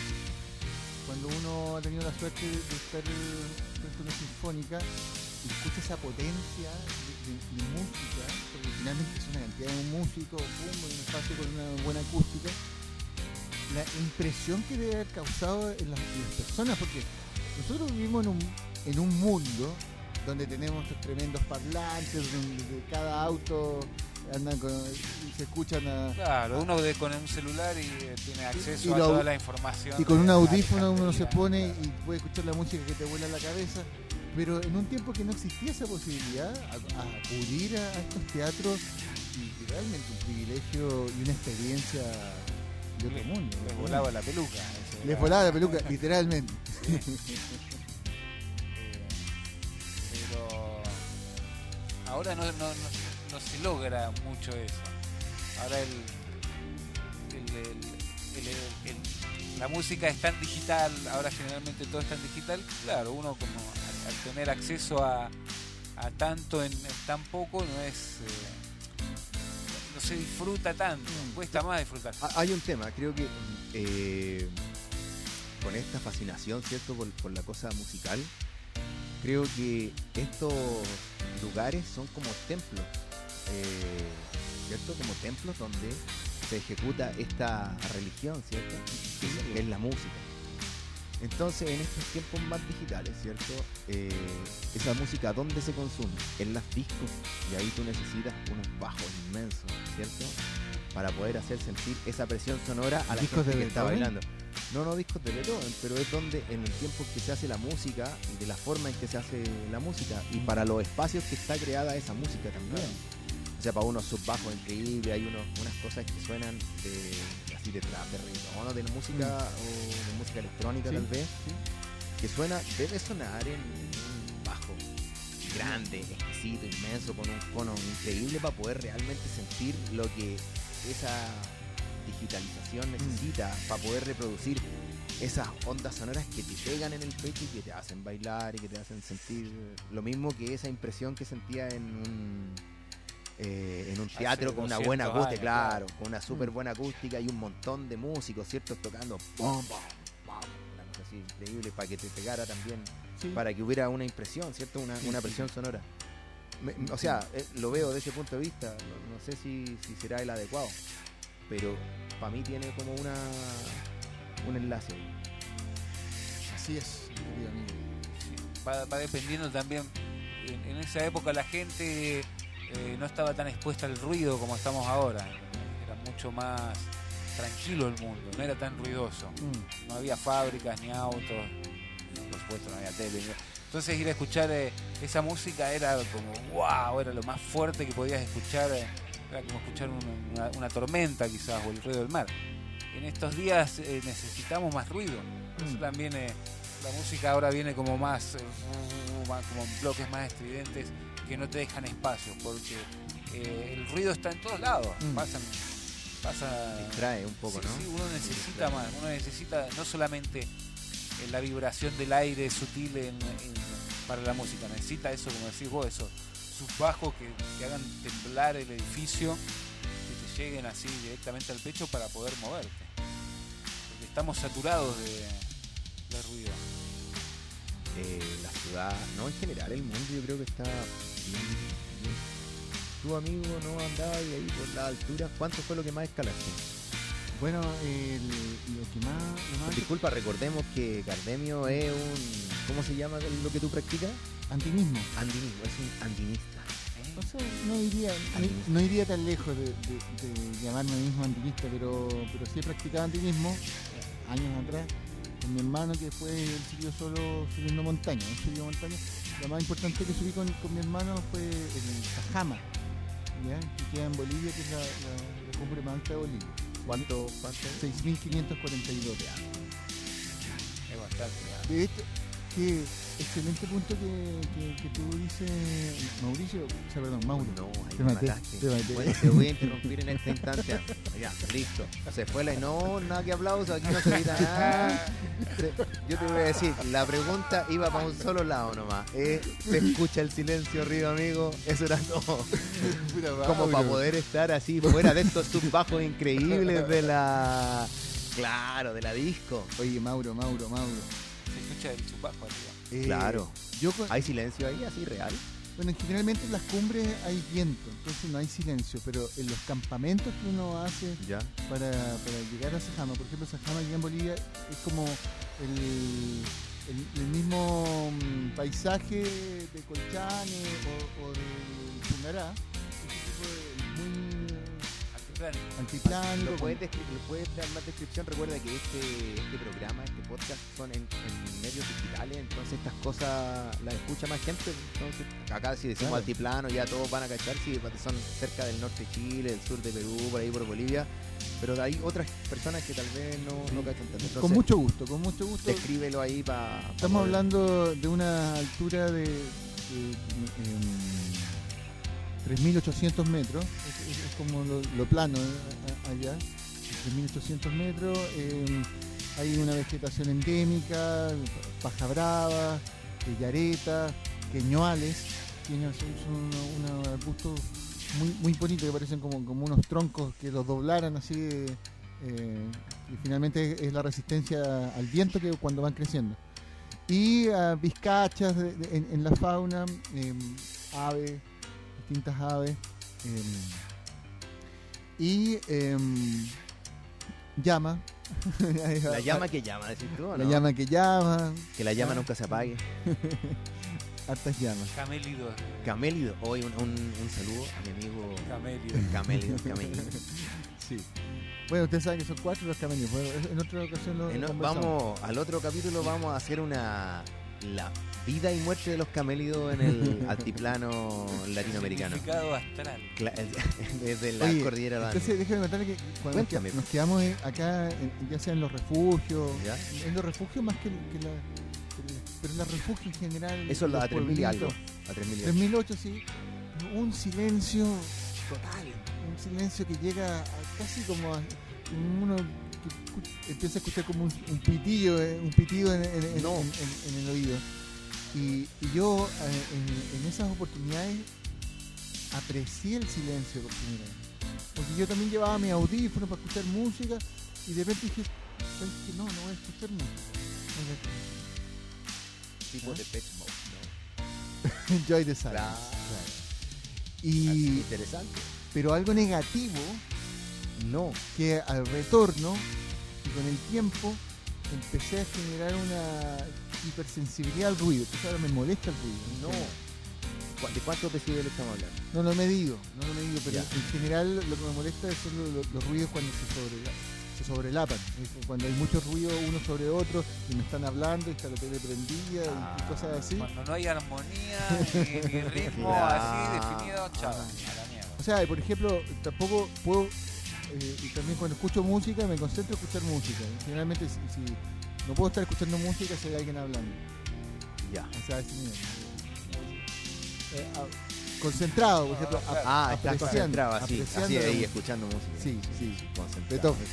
cuando uno ha tenido la suerte de, estar frente a una sinfónica y escucha esa potencia de, de- de música, porque finalmente es una cantidad de músicos, boom, en un espacio con una buena acústica, la impresión que debe haber causado en las, en las personas, porque nosotros vivimos en un, en un mundo donde tenemos estos tremendos parlantes, donde cada auto andan con, se escuchan a, Claro, uno de- con un celular y eh, tiene acceso y a lo- toda la información. Y con un audífono uno se pone y puede escuchar la música que te vuela la cabeza. Pero en un tiempo que no existía esa posibilidad, a, a acudir a, a estos teatros, y, y realmente un privilegio y una experiencia de otro mundo. Les volaba la peluca. Les volaba la peluca, literalmente. Eh, pero ahora no, no, no, no se logra mucho eso. Ahora el, la música es tan digital, ahora generalmente todo es tan digital, claro, uno como al, al tener acceso a, a tanto en, en tan poco no es... eh, no se disfruta tanto, Mm. cuesta más disfrutar. Hay un tema, creo que eh, con esta fascinación, ¿cierto? Por, por la cosa musical, creo que estos lugares son como templos, eh, ¿cierto? Como templos donde se ejecuta esta religión, ¿cierto? Que es- que es la música. Entonces, en estos tiempos más digitales, ¿cierto? Eh, esa música, ¿dónde se consume? En las discos. Y ahí tú necesitas unos bajos inmensos, ¿cierto? Para poder hacer sentir esa presión sonora a la ¿Discos gente de que está bailando. No, no discos de Beethoven, pero es donde en el tiempo que se hace la música y de la forma en que se hace la música y para los espacios que está creada esa música también. Sea, para unos subbajos increíbles, hay unos, unas cosas que suenan de, así de trap, de reggaetón, o de música o de música electrónica Sí, tal vez, que suena, debe sonar en un bajo grande, exquisito, inmenso, con un cono increíble para poder realmente sentir lo que esa digitalización necesita para poder reproducir esas ondas sonoras que te pegan en el pecho y que te hacen bailar y que te hacen sentir lo mismo que esa impresión que sentía en un eh, en un Hace teatro con una 200 buena acústica, años, claro, con una súper buena acústica y un montón de músicos, ¿cierto? Tocando pom, pom, una cosa así increíble para que te pegara también Sí. para que hubiera una impresión, ¿cierto? Una, Sí, una sí. presión sonora. Me- o sea, eh, lo veo desde ese punto de vista, no, no sé si, si será el adecuado, pero para mí tiene como una un enlace. Así es, querido amigo. Sí, va, va dependiendo también. En, en esa época la gente eh, no estaba tan expuesta al ruido como estamos ahora. Era mucho más tranquilo el mundo, no era tan ruidoso. Mm. No había fábricas ni autos, por supuesto no había tele. Entonces ir a escuchar eh, esa música era como wow, era lo más fuerte que podías escuchar. eh, era como escuchar un- una, una tormenta quizás o el ruido del mar. En estos días eh, necesitamos más ruido. Por eso Mm. también eh, la música ahora viene como más, más- como en bloques más estridentes que no te dejan espacio porque eh, el ruido está en todos lados. Mm. Pasan, pasa Distrae un poco, Sí, ¿no? sí, uno necesita más, uno necesita no solamente eh, la vibración del aire sutil en- en- para la música, necesita eso, como decís vos, eso, sus bajos que, que hagan temblar el edificio, que te lleguen así directamente al pecho para poder moverte. Porque estamos saturados de, de ruido. Eh, la ciudad, no en general, el mundo yo creo que está Tu amigo no andaba de ahí por la altura, ¿cuánto fue lo que más escalaste? Bueno, el- lo que más, lo más Disculpa, recordemos que Cardemio es un. ¿Cómo se llama lo que tú practicas? antinismo. Andinismo, es un andinista. O sea, no iría, no, no iría tan lejos de, de- de llamarme mismo antinista, pero, pero sí he practicado antinismo eh, años atrás con mi hermano que después él siguió solo subiendo montaña, él subió montaña. Lo más importante que subí con, con mi hermano fue el Sajama, ¿ya? que queda en Bolivia, que es la, la- la cumbre más alta de Bolivia. ¿Cuánto? cuánto? 6.542. Es bastante. ¿eh? De hecho, qué excelente punto que, que, que tú dices, Mauricio, o sea, perdón, Mauro. No, ahí Te me maté, mataste. te maté. Bueno, te voy a interrumpir en esta instancia. Ya, listo. Se fue la... No, nada que aplauso, aquí no se grita nada. Se- Yo te voy a decir, la pregunta iba para un solo lado nomás. Eh, se escucha el silencio arriba, amigo. Eso era todo. Como para poder estar así fuera de estos subbajos increíbles de la... Claro, de la disco. Oye, Mauro, Mauro, Mauro. Se escucha el chupaco arriba. Eh, Claro. Yo, con- ¿Hay silencio ahí, así real? bueno, generalmente en las cumbres hay viento, entonces no hay silencio, pero en los campamentos que uno hace Ya. para, para llegar a Sajama, por ejemplo, Sajama aquí en Bolivia es como el, el- el mismo mm, paisaje de Colchane o, o de Pungará, Antiplánico. ¿Lo puedes, descri- ¿Le puedes dar más descripción? Recuerda que este, este programa, este podcast son en, en medios digitales, entonces estas cosas las escucha más gente. Entonces, acá si decimos Claro. altiplano, ya todos van a cachar, si son cerca del norte de Chile, del sur de Perú, por ahí por Bolivia, pero hay otras personas que tal vez no, no cachan tanto. Entonces, con mucho gusto, con mucho gusto. descríbelo ahí para... Estamos hablando de una altura de, de, em, 3.800 metros, es, es- es como lo, plano eh, allá, 3.800 metros, em, hay una vegetación endémica, paja brava, eh, yareta, queñuales, queñuales son, unos arbustos muy, muy bonitos que parecen como, unos troncos que los doblaran así, eh, y finalmente es la resistencia al viento que cuando van creciendo. Y ah, vizcachas en, en la fauna, aves, distintas aves, em, y em, llama. La llama que llama, decís tú, ¿o La no? llama que llama, Que la llama Ah. nunca se apague. hartas llamas. Camélido. Camélido, hoy un, un, un saludo a mi amigo Camélido. Camélido, Camélido. Sí. Bueno, ustedes saben que son cuatro los camellos. Bueno, en otra ocasión lo no, vamos al otro capítulo vamos a hacer una la vida y muerte de los camélidos en el altiplano latinoamericano Significado astral. Cla- desde la Oye, cordillera de Entonces, déjame contarle que cuando nos Cuéntame. queda- nos quedamos eh, acá, en- ya sea en los refugios, ¿Ya? en los refugios más que, que la. que la- pero en los refugios en general. eso es los a 3000 y algo pueblitos, a 3000 y algo. 3008, sí. Un silencio total. Un silencio que llega a casi como a uno que escu- empieza a escuchar como un, un pitillo, eh, un pitido en, en- en- No. en- en- en el oído. Y, y yo eh, en, en esas oportunidades aprecié el silencio por primera vez. Porque yo también llevaba mi audífono para escuchar música y de repente dije, ¿sabes qué? No, no voy a escuchar música. Tipo ¿Ah? de Pet Mode ¿no? a Enjoy the silence. Claro. Claro. Así, Y, interesante pero algo negativo no que al retorno y con el tiempo empecé a generar una hipersensibilidad al ruido. Entonces ahora me molesta el ruido. no ¿Cu- ¿de cuántos decibeles estamos hablando? No lo he medido, no lo medido, pero Ya. en general lo que me molesta son lo- lo- los, ruidos cuando se, se sobrelapan. Es Cuando hay mucho ruido uno sobre otro y me están hablando y está la tele prendida Ah, y cosas así. Cuando no hay armonía ni, ni ritmo así definido, chao, a la mierda. O sea, por ejemplo, tampoco puedo, eh, y también cuando escucho música me concentro en escuchar música. Generalmente si, si no puedo estar escuchando música si hay alguien hablando. ya O sea, ese nivel. Eh, ah, concentrado, por ejemplo. claro. ah estás apreciando- concentrado así apreciando así la ahí música. escuchando música Sí, sí. concentrado Beethoven.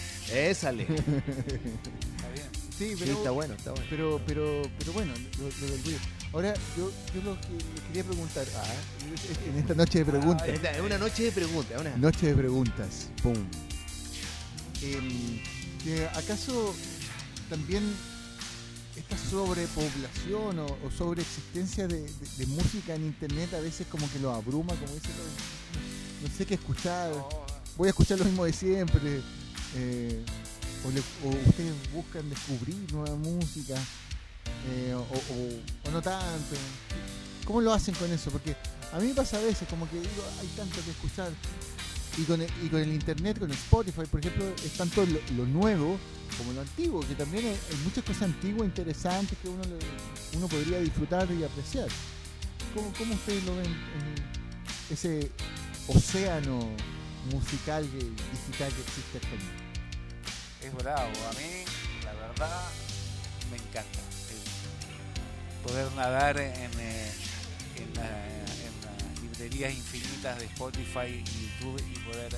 ésale sí, Está bien. Sí, pero, está bueno está bueno pero, pero, pero bueno, lo, lo del ruido. Ahora, yo, yo lo que le quería preguntar, ah, en esta noche de preguntas, Ah, Esta es una noche de preguntas una noche de preguntas, pum em, que ¿acaso también esta sobrepoblación o, o sobreexistencia de, de- de música en internet a veces como que lo abruma, como dice, no, no sé qué escuchar, No, voy a escuchar lo mismo de siempre, eh, o, le- o ustedes buscan descubrir nueva música, eh, o, o- o no tanto. ¿Cómo lo hacen con eso? Porque a mí me pasa a veces como que digo, hay tanto que escuchar. Y con, el, internet, con el Spotify, por ejemplo, es tanto lo, nuevo como lo antiguo, que también hay, muchas cosas antiguas interesantes que uno, uno podría disfrutar y apreciar. ¿Cómo, cómo ustedes lo ven en ese océano musical que- digital que existe actualmente? es bravo. A mí, la verdad, me encanta. poder nadar en, eh, en, la- infinitas de Spotify y YouTube y poder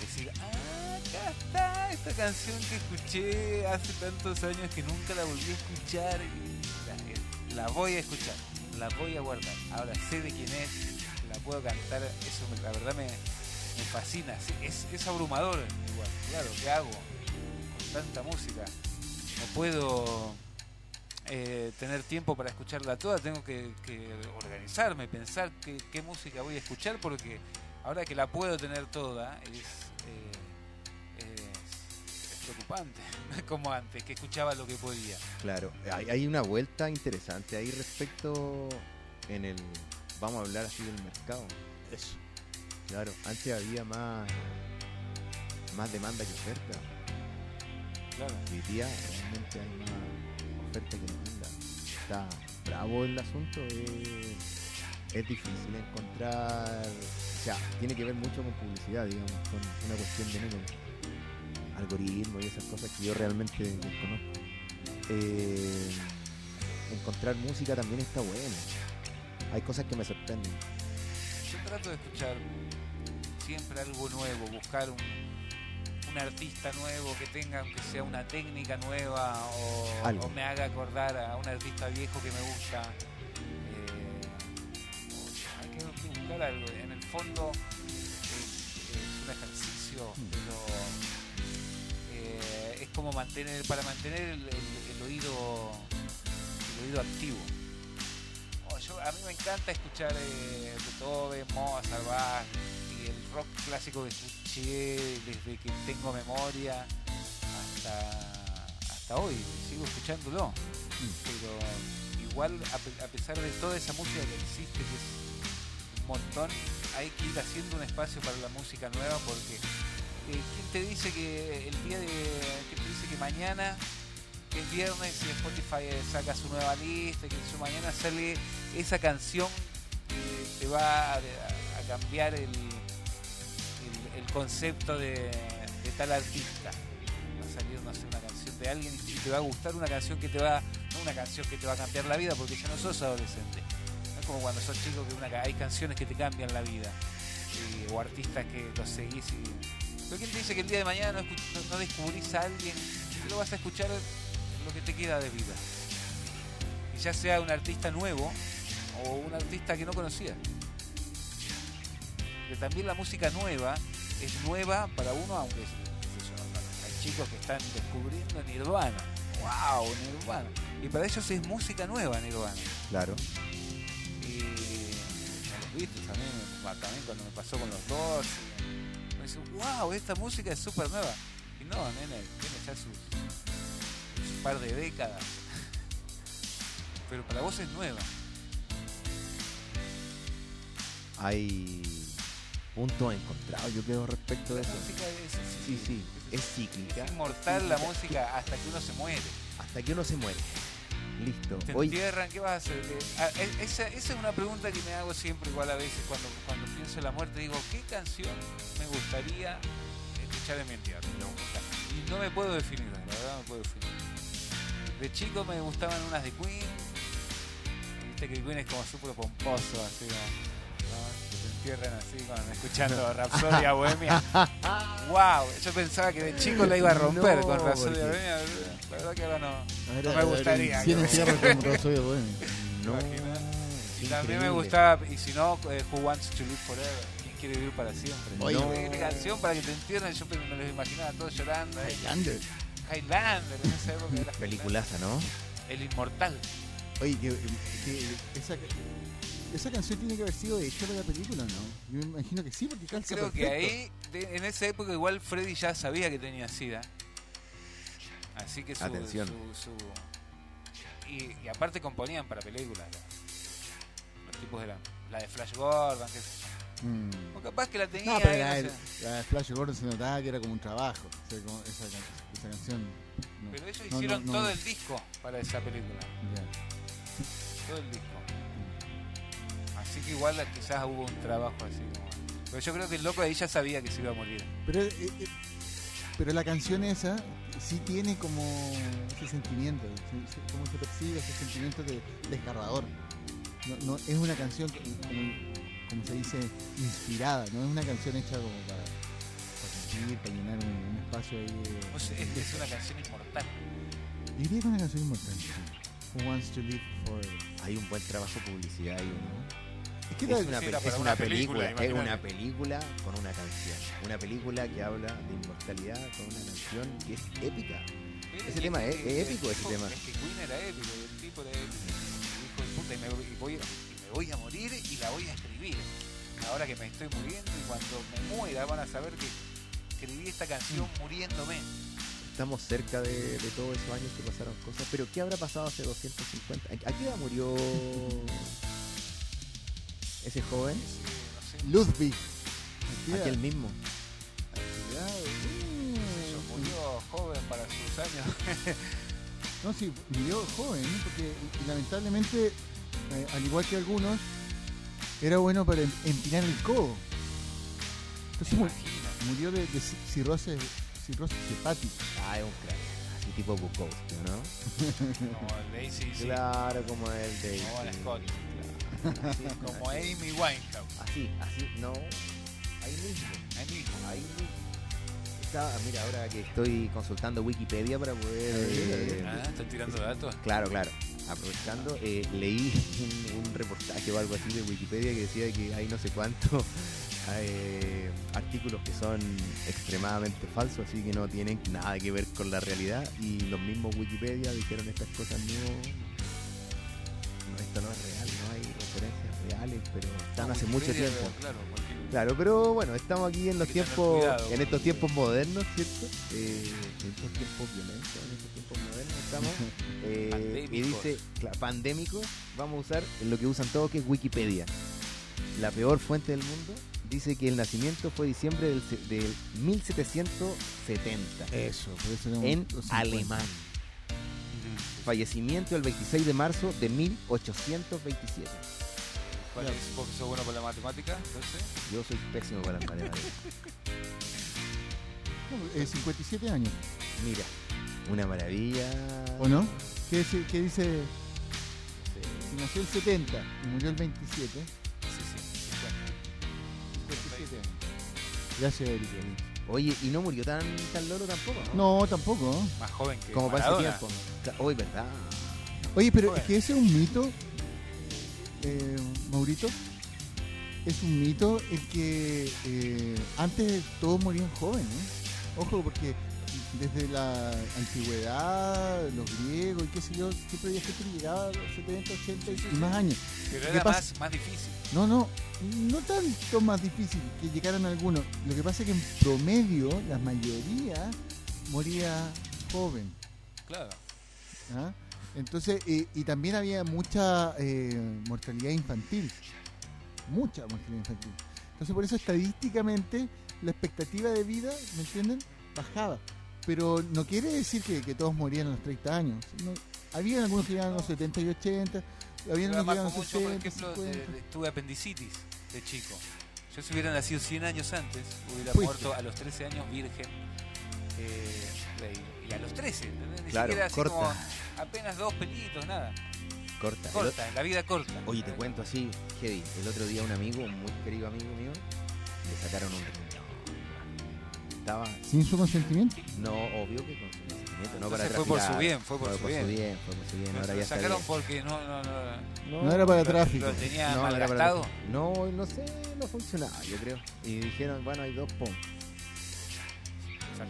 decir, ah, acá está esta canción que escuché hace tantos años que nunca la volví a escuchar y la, la voy a escuchar, la voy a guardar. Ahora sé de quién es, la puedo cantar, eso la verdad me, me fascina, es, es abrumador igual, claro, ¿qué hago con tanta música? No puedo eh, tener tiempo para escucharla toda, tengo que, que organizarme, pensar qué, qué música voy a escuchar, porque ahora que la puedo tener toda, es, eh, es- es preocupante, no es como antes, que escuchaba lo que podía. Claro, hay, hay una vuelta interesante ahí respecto en el, vamos a hablar así del mercado. Eso. Claro, antes había más, más demanda que oferta. Claro. Hoy día realmente hay más oferta que. Está bravo el asunto, es, es difícil encontrar, o sea, tiene que ver mucho con publicidad, digamos, con una cuestión de números, algoritmos y esas cosas que yo realmente desconozco. Eh, encontrar música también está bueno. Hay cosas que me sorprenden. Yo trato de escuchar siempre algo nuevo, buscar un, un artista nuevo que tenga, aunque sea una técnica nueva o, me haga acordar a un artista viejo que me gusta. Eh, hay que buscar algo. En el fondo es, es un ejercicio, pero eh, es como mantener, para mantener el, el- el oído, el oído activo. Oh, yo- a mí me encanta escuchar eh, Beethoven, Mozart, Bach rock clásico que escuché desde que tengo memoria hasta, hasta hoy. Sigo escuchándolo. Pero igual, a, pe- a pesar de toda esa música que existe, que es un montón, hay que ir haciendo un espacio para la música nueva porque eh, ¿quién te dice que el día de. ¿Quién te dice que mañana que es viernes y Spotify eh, saca su nueva lista, y que su mañana sale esa canción que te va a, a cambiar el, el, el concepto de, tal artista. Va a salir, no sé, una canción de alguien y te va a gustar una canción que te va, no una canción que te va a cambiar la vida porque ya no sos adolescente. No es como cuando sos chico que una, hay canciones que te cambian la vida. y- o artistas que los seguís y... Pero ¿quién te dice que el día de mañana no, no- descubrís a alguien que lo vas a escuchar lo que te queda de vida? Y ya sea un artista nuevo o un artista que no conocía. Que también la música nueva es nueva para uno, aunque yo, hay chicos que están descubriendo Nirvana. ¡Wow! Nirvana. Y para ellos es música nueva Nirvana. Claro. Y los Beatles también, me- también cuando me pasó con los dos. Me dice, wow, esta música es súper nueva. Y no, nene, tiene ya sus, sus par de décadas. Pero para vos es nueva. Hay puntos encontrados, yo creo, respecto de La eso. música es así. Sí, sí, es cíclica. Es inmortal la música hasta que uno se muere. Hasta que uno se muere. Listo. Te Hoy, entierran, ¿qué vas a hacer? Eh, ah, e- Esa, esa es una pregunta que me hago siempre igual a veces cuando, cuando pienso en la muerte. Digo, ¿qué canción me gustaría escuchar en mi entierro? Y no me puedo definir, la verdad no me puedo definir. De chico me gustaban unas de Queen. Viste que Queen es como súper pomposo, así como... Que entierren así con, escuchando Rapsodia Bohemia. ¡Wow! Yo pensaba que de chico la iba a romper No, con Rapsodia Bohemia. La verdad que ahora no. No me gustaría que me- entierros como Rosario Bohemia. no. Y también me gustaba, y si no, eh, Who Wants to Live Forever? ¿Quién quiere vivir para siempre? Oye, no, esta canción para que te entiendan, yo me los imaginaba todos llorando. eh. Highlander. Highlander, en esa época era Peliculaza, ¿no? El inmortal. Oye, que, que esa, esa canción tiene que haber sido hecha para la película, ¿no? Yo me imagino que sí, porque calza Creo que perfecto. ahí, de- en esa época, igual Freddy ya sabía que tenía SIDA. Así que su. Atención. su- su- y, y aparte componían para películas. la- Los tipos eran. La de Flash Gordon, que, Mm. o capaz que la tenía. No, pero ahí, la, no de- sé. la de Flash Gordon se notaba que era como un trabajo. O sea, como esa, can- esa canción. no. Pero ellos No, hicieron no, no. todo el disco para esa película. Ya. Todo el disco. Así que igual quizás hubo un trabajo así como. Pero yo creo que el loco ahí ya sabía que se iba a morir. Pero eh, eh, pero la canción esa sí tiene como ese sentimiento, se- se- como se percibe ese sentimiento de desgarrador. No, no, es una canción como, como se dice inspirada, no es una canción hecha como para, para sentir, para llenar un, un espacio ahí. de- O sea, es, es una canción inmortal. Yo diría que es una canción importante. Who wants to live forever? Hay un buen trabajo de publicidad ahí, ¿no? Es que Es una, pe- es película, película, es una película con una canción. Una película que habla de inmortalidad con una canción que es épica. Ese tema es- épico, ese tema. Es que Queen era épico, el tipo era épico. Hijo de puta, y me, y voy, y me voy a morir y la voy a escribir. Ahora que me estoy muriendo y cuando me muera van a saber que escribí esta canción muriéndome. Estamos cerca de, de todos esos años que pasaron cosas. Pero ¿qué habrá pasado hace 250? ¿A qué edad murió ese joven? Ludwig. Aquel mismo. murió joven para sus años. No, sí, murió joven, ¿eh? porque y lamentablemente, eh, al igual que algunos, era bueno para em- empinar el codo. Entonces mu- Imagina. murió de, de ci- cirrosis, cirrosis hepática. Ah, es un crack. Así tipo Bukowski, ¿no? Como el Daisy, sí. Claro, como el de. Como Bon Scott. Claro. Así, Como. Amy Winehouse. Así, así, no. Ahí mismo. Ahí mismo. Ahí mismo. Está, mira, ahora que estoy consultando Wikipedia para poder. A ver, a ver. eh, Ah, están tirando datos. Claro, claro. Aprovechando, eh, leí un, un reportaje o algo así de Wikipedia que decía que hay no sé cuántos eh, artículos que son extremadamente falsos, así que no tienen nada que ver con la realidad. Y los mismos Wikipedia dijeron estas cosas no. no esto no es real, reales, pero están hace mucho tiempo. Claro, pero bueno, estamos aquí en los tiempos, cuidado en estos tiempos modernos, ¿cierto? Eh, en estos tiempos violentos, en estos tiempos modernos estamos. eh, y dice, pandémicos, vamos a usar lo que usan todos, que es Wikipedia. La peor fuente del mundo dice que el nacimiento fue diciembre del, se- del 1770 Eso, por eso en los 50. alemán. Fallecimiento el 26 de marzo de 1827. ¿Cuál es? ¿Vos que sos bueno para la matemática? Entonces, Yo soy pésimo para las matemáticas. No, eh, 57 años, Mira, una maravilla. ¿o no? ¿Qué, dice- qué dice? Sí. Si nació el 70 y murió el 27, sí, sí, 57 años. Gracias, Erika. Oye, y no murió tan, tan loro tampoco, ¿no? No, tampoco. ¿no? 50. Más joven que Como para ese Maradona. tiempo. Hoy, ¿verdad? Oye, pero es que ese es un mito, eh, Maurito. Es un mito el que eh, antes todos morían jóvenes. Ojo, porque desde la antigüedad, los griegos y qué sé yo, siempre había gente que llegaba a los 70, 80 Sí, sí, y más años. Pero ¿Qué era pasa? más, más difícil. No, no, no tanto más difícil que llegaran algunos. Lo que pasa es que en promedio la mayoría moría joven. Claro. ¿ah? Entonces, eh, y también había mucha eh, mortalidad infantil. Mucha mortalidad infantil. Entonces, por eso estadísticamente la expectativa de vida, ¿me entienden? Bajaba. Pero no quiere decir que, que todos morían a los 30 años. No, había algunos que llegaban a los 70 y 80, había Yo unos que a los mucho, por 60, ejemplo, de- 50. de- tuve apendicitis de chico. Yo si hubiera nacido 100 años antes, hubiera Fuiste. muerto a los 13 años virgen. eh, y a los 13, ¿entendés? Ni Claro, siquiera así corta. como apenas dos pelitos, nada. Corta. Corta, la vida corta. Oye, te cuento así, heavy. El otro día un amigo, un muy querido amigo mío, le sacaron un. Estaba, Sin su consentimiento. no, obvio que con su consentimiento, no para fue por su bien, fue por su bien. fue por su bien. Ahora lo ya está sacaron bien. porque no, no, no, No era para lo- tráfico. Lo tenía No, para malgastado. traficar. No, no sé, no funcionaba, yo creo. Y dijeron, bueno, hay dos pum.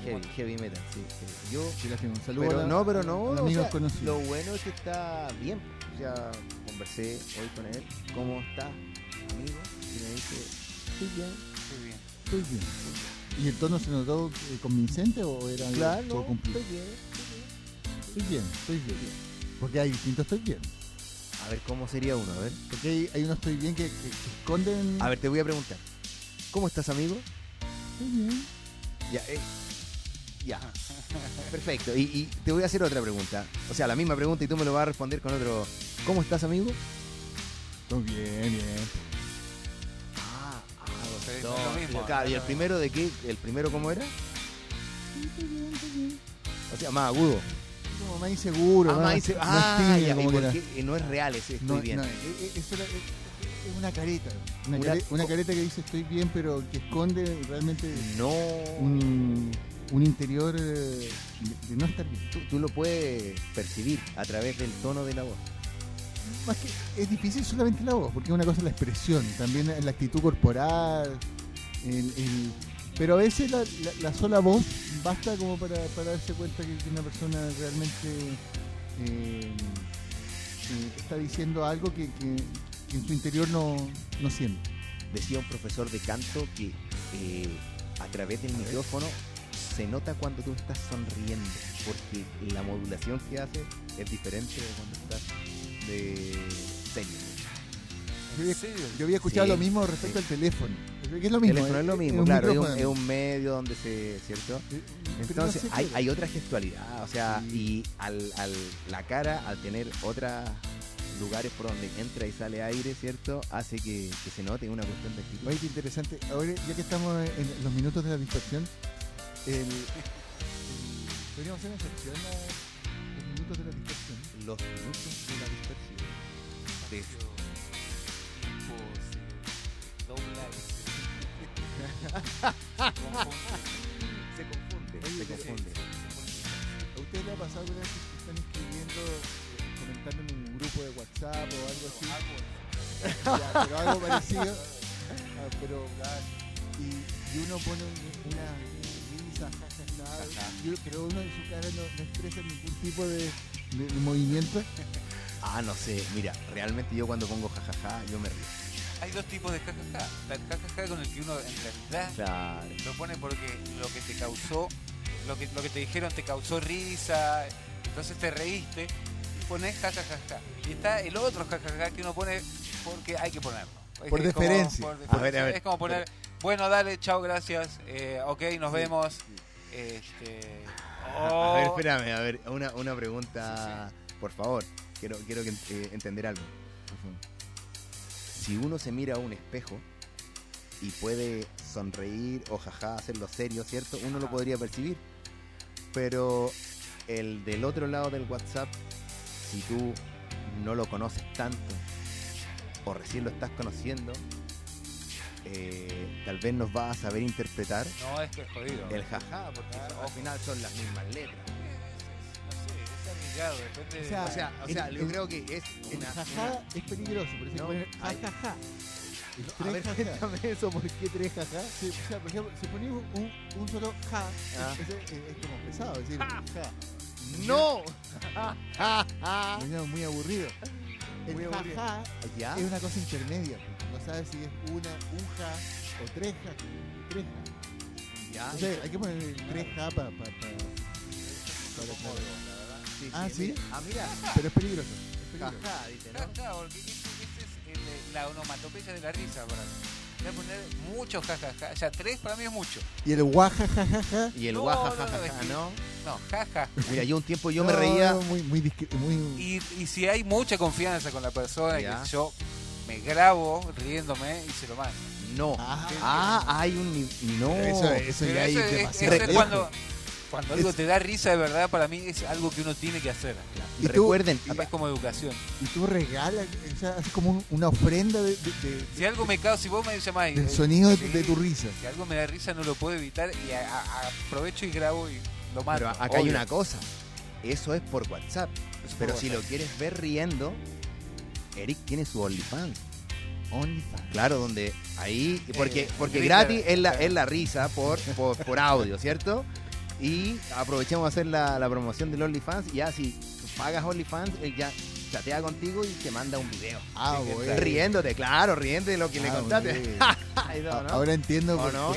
Heavy, heavy metal, sí. sí. Yo Sí, lástima. Un saludo Pero a la- no, pero no. o sea, lo bueno es que está bien. Sea, conversé hoy con él. ¿Cómo está, amigo? Y me dice, estoy bien. Muy bien. Estoy bien. ¿Y el tono se notó eh, convincente o era algo Claro, por no, cumplir? estoy bien. Estoy bien, estoy bien. Porque hay distintos estoy bien. A ver, ¿cómo sería uno? A ver. Porque hay, hay unos estoy bien que, que- que esconden. A ver, te voy a preguntar. ¿Cómo estás, amigo? Estoy bien. Ya, eh, ya. Perfecto. Y, y te voy a hacer otra pregunta. O sea, la misma pregunta y tú me lo vas a responder con otro. ¿Cómo estás, amigo? Estoy bien, bien. Ah, no es lo mismo, Claro, ¿y no el es lo primero de qué? ¿El primero cómo era? O sea, más agudo. Como más inseguro, Ah, más, más dice, más ah, tímido, ya, como y que porque era. no es real ese estoy No, bien. no, eh, eh, eso era- eh, es una careta. Una, Una- care- una careta que dice estoy bien, pero que esconde realmente No. un, un interior eh, de, de no estar bien. Tú, tú lo puedes percibir a través del tono de la voz. Más que es difícil solamente la voz, porque una cosa es la expresión, también la actitud corporal, el- el- pero a veces la, la- la sola voz basta como para, para darse cuenta que, que una persona realmente eh, eh, está diciendo algo que, que- que en su interior no, no siente. Decía un profesor de canto que eh, a través del micrófono se nota cuando tú estás sonriendo, porque la modulación que hace es diferente de cuando estás de serio. Yo había, escuchado Sí, lo mismo respecto al teléfono, que es lo mismo. teléfono es lo eh, mismo, claro, es un, micrófono. es un medio donde se, ¿cierto? Eh, no Entonces sé, hay, otra gestualidad, o sea, Sí. y al, al- la cara, al tener otros lugares por donde entra y sale aire, ¿cierto? Hace que, que se note una cuestión de actitud. Oye, qué interesante. Ahora, ya que estamos en los minutos de la dispersión, el, el- podríamos hacer una sección los minutos de la dispersión. Los minutos de la dispersión. De- se confunde, Oye, se confunde. ¿A usted le ha pasado alguna vez que están escribiendo, eh, comentando en un grupo de WhatsApp o algo así? Ya, pero algo parecido. Ah, pero, y, y uno pone un- una risa, jajaja, y- pero uno en su cara no, no expresa ningún tipo de, de- de movimiento. Ah, no sé, mira, realmente yo cuando pongo jajaja, yo me río. Hay dos tipos de jajaja. Está el jajaja con el que uno en realidad Claro. lo pone porque lo que te causó, lo que, lo que te dijeron te causó risa, entonces te reíste y pones jajajaja. Y está el otro jajaja que uno pone porque hay que ponerlo. Es Por deferencia. por A ver, deferencia. a ver, es como poner, bueno, dale, chao, gracias, eh, ok, nos Sí, vemos. sí. Este, A ver, oh, espérame, a ver, una, una pregunta, por favor. Quiero, quiero que, eh, entender algo. Si uno se mira a un espejo y puede sonreír o jaja, hacerlo serio, ¿cierto? Uno lo podría percibir. Pero el del otro lado del WhatsApp, si tú no lo conoces tanto o recién lo estás conociendo, eh, tal vez nos va a saber interpretar no, es que es jodido. el jaja, porque Claro, son- al final son las mismas letras. No sé, es arriesgado, depende O sea, O sea, o sea El- yo el- creo que es El una... jaja es peligroso, por eso No, jajaja. El una- A tres ver, cuéntame eso, ¿por qué tres jaja? Sí, o sea, por ejemplo, si ponía un, un solo ja, Ah. ese es, es como pesado, es decir, ja. ¡No! Venía muy aburrido. El Muy aburrido. jaja ¿Ya? es una cosa intermedia. No sabes si es una, un ja o tres ja. Tres ja. ¿Ya? Entonces hay que poner el tres ja para... Pa, pa, para- Sí, Ah, ¿sí? mira. Ah, mira. pero es peligroso. Es peligroso. Jaja, dice, ¿no? Jaja, porque ese es el- la onomatopeya de la risa para mí. Voy a poner mucho jajaja. O sea, tres para mí es mucho. Y el guajajajaja. Y el No, guaja, no, no, ¿no? No, jaja. Mira, yo un tiempo yo me No, reía... no, Muy, muy, discre- muy... Y, y si hay mucha confianza con la persona, Ya. que yo me grabo riéndome y se lo mando. No. Ah, Ah, hay un... No. Eso, eso Pero ya hay es- demasiado eso es lejos. cuando, cuando algo Es- te da risa de verdad, para mí es algo que uno tiene que hacer. ¿Y? Recuerden, es como educación. Y tú regalas, o sea, haces como un- una ofrenda de, de- de- Si algo me causa, si vos me llamás del sonido de, sí, tu- de tu risa. Si algo me da risa, no lo puedo evitar y a- a- aprovecho y grabo y lo mando. pero acá hay una cosa. Eso es por WhatsApp. Eso Pero por si lo quieres ver riendo, Eric tiene su OnlyFans. OnlyFans. Claro, donde ahí, porque, Eh, porque grita, gratis es la, es la risa por, por, por audio, ¿cierto? Y aprovechamos a hacer la, la promoción del OnlyFans y ya si pagas OnlyFans, ya chatea contigo y te manda un video. Ah. Riéndote, claro, riéndote de lo que le Ah, contaste. bueno. Ahí no, ¿no? Ahora entiendo ¿O por, no?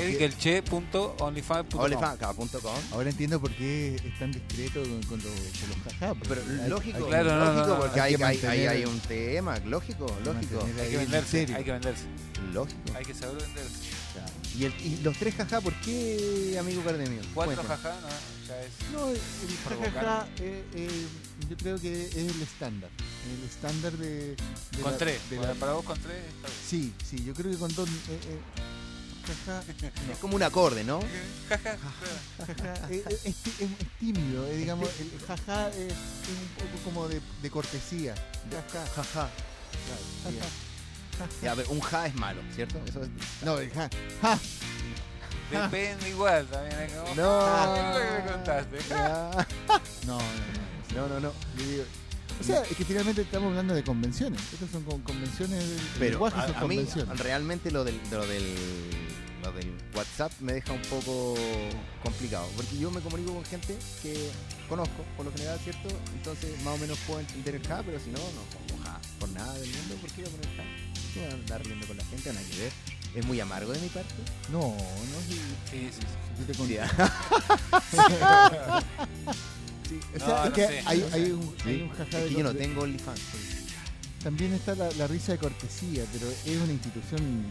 OnlyFans.com. ahora entiendo por qué es tan discreto con, con los, con los jajá. Pero hay- lógico, hay Claro, no, lógico, no, no, porque hay mantener- un tema, lógico, lógico, Hay que venderse, hay que venderse. lógico. Hay que saber venderse. Y, el- y los tres jaja, ¿por qué, amigo Cardemio? Cuatro jaja, no, ya es. No, el jajaja eh, eh, yo creo que es el estándar. El estándar de, de Con la- tres. de para, la- para vos con tres está bien. Sí, sí, yo creo que con dos... eh, eh, Jaja. Es como un acorde, ¿no? Jaja. Jaja, es, es- es tí- es- es tímido, eh, digamos, el jaja es, un poco como de, de cortesía. Jaja. Jaja. Claro, sí. Ya, pero un ja es malo, ¿cierto? Eso es... No, el ja. Ja. Depende igual también. ¿eh? Como- No. Es lo que me contaste. No, no, no. No, no, no. Yo digo- O sea, es que finalmente estamos hablando de convenciones. Estas son con- convenciones. el Pero a, son a mí convenciones. realmente lo del, lo del lo del WhatsApp me deja un poco complicado, porque yo me comunico con gente que conozco, por lo general, ¿cierto? Entonces más o menos puedo entender el ja, pero si no, no pongo ja, por nada del mundo, ¿por qué voy a poner ja? ¿Qué voy a andar riendo con la gente? Nada que ver. Es muy amargo de mi parte. No, no, si, Sí, sí, sí. tú te Sí, o sea, No, es no que sé, hay, no sé. hay un, hay Sí, un jaja es de que yo no tengo OnlyFans. También está la, la risa de cortesía, pero es una institución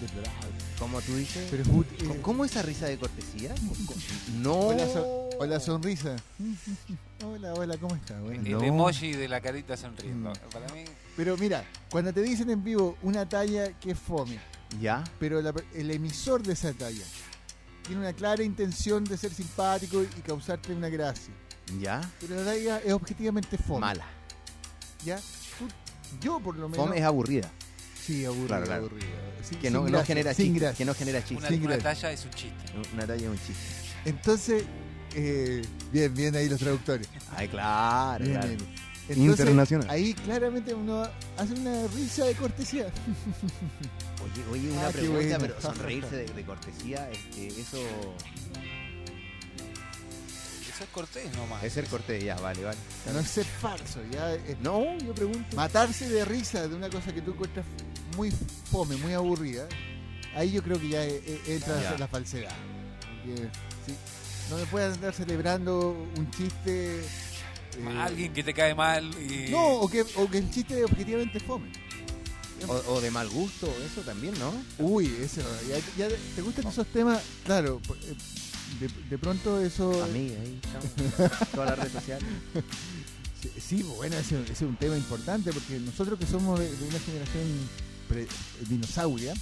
deplorable. Como tú dices. Pero es ut- ¿Cómo- eh, ¿Cómo esa risa de cortesía? No. o, la so- o la sonrisa. hola, hola, ¿cómo estás? Bueno. El No. emoji de la carita sonriendo. Mm. Para mí, Pero mira, cuando te dicen en vivo una talla que es fome, ¿Ya? pero la el emisor de esa talla tiene una clara intención de ser simpático y causarte una gracia, ¿Ya? pero la talla es objetivamente fome. Mala. ¿ya? Tú- yo por lo menos... Fome es aburrida. Sí, aburrido, Claro, claro. Que no, genera chiste. Que no genera chiste. una, una talla es un chiste. Una talla es un chiste. Entonces, eh, bien, bien ahí los traductores. Ay, claro, Bien, claro. bien. Entonces, Internacional. Ahí claramente uno hace una risa de cortesía. Oye, oye, una Ah, pregunta, bueno. pero sonreírse de, de cortesía, este, eso Eso es cortés nomás. es ser cortés, ya, vale, vale. No es ser falso, ya es No, yo pregunto. matarse de risa de una cosa que tú encuentras muy fome, muy aburrida. Ahí yo creo que ya eh, eh, entra Ya. la falsedad. Porque, sí, no me puedes andar celebrando un chiste. eh, Alguien que te cae mal y. No, o que, o que el chiste objetivamente fome. O, o de mal gusto, eso también, ¿no? Uy, eso, ya, ya te gustan esos temas, claro, por- eh, de, de pronto eso... Amiga, ahí estamos. Todas las redes sociales. Sí, sí, bueno, ese, ese es un tema importante porque nosotros que somos de, de una generación pre- dinosauria,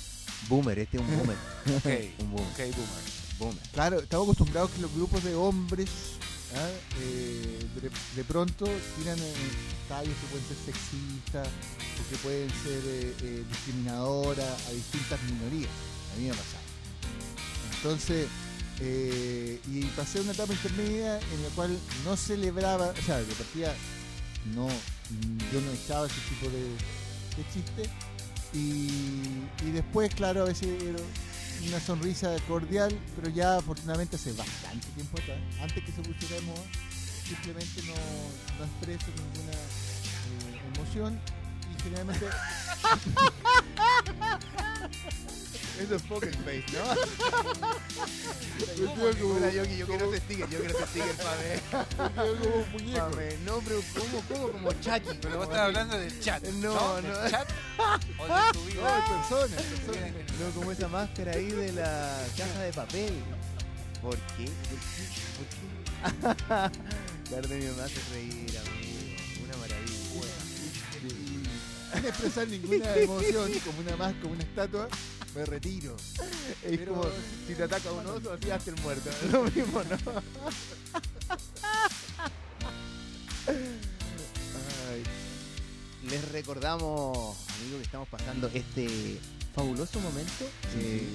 Boomer, este es un boomer. Un boomer. ok, boomer. Boomer. claro, estamos acostumbrados que los grupos de hombres ¿ah? eh, de, de pronto tiran eh, tallos que pueden ser sexistas o que pueden ser eh, eh, discriminadoras a distintas minorías. A mí me ha pasado. Entonces, eh, y pasé una etapa intermedia en la cual no celebraba, o sea, de partida no, yo no echaba ese tipo de, de chiste. Y, después, claro, a veces era una sonrisa cordial, pero ya afortunadamente hace bastante tiempo atrás, antes que se pusiera de moda, simplemente no, no expreso ninguna eh, emoción y generalmente Eso es poker face, ¿no? me quedo como, Yoki, yo quiero ese sticker, yo quiero ese sticker para ver. como un muñeco. Ver. No, pero ¿cómo, cómo? Como Chucky. Pero vos estás hablando del chat. No, ¿Del no. chat? ¿O de tu No, vida? es persona, persona. No, como esa máscara ahí de la caja de papel. ¿Por qué? ¿Por qué? ¿Por qué? Cardenio me hace reír, amigo. Una maravilla. Sin expresar ninguna emoción, como una más, como una estatua, me retiro. Es Pero- como si te ataca un oso, así hazte el muerto. Lo mismo, ¿no? Ay. Les recordamos, amigos, que estamos pasando este fabuloso momento eh,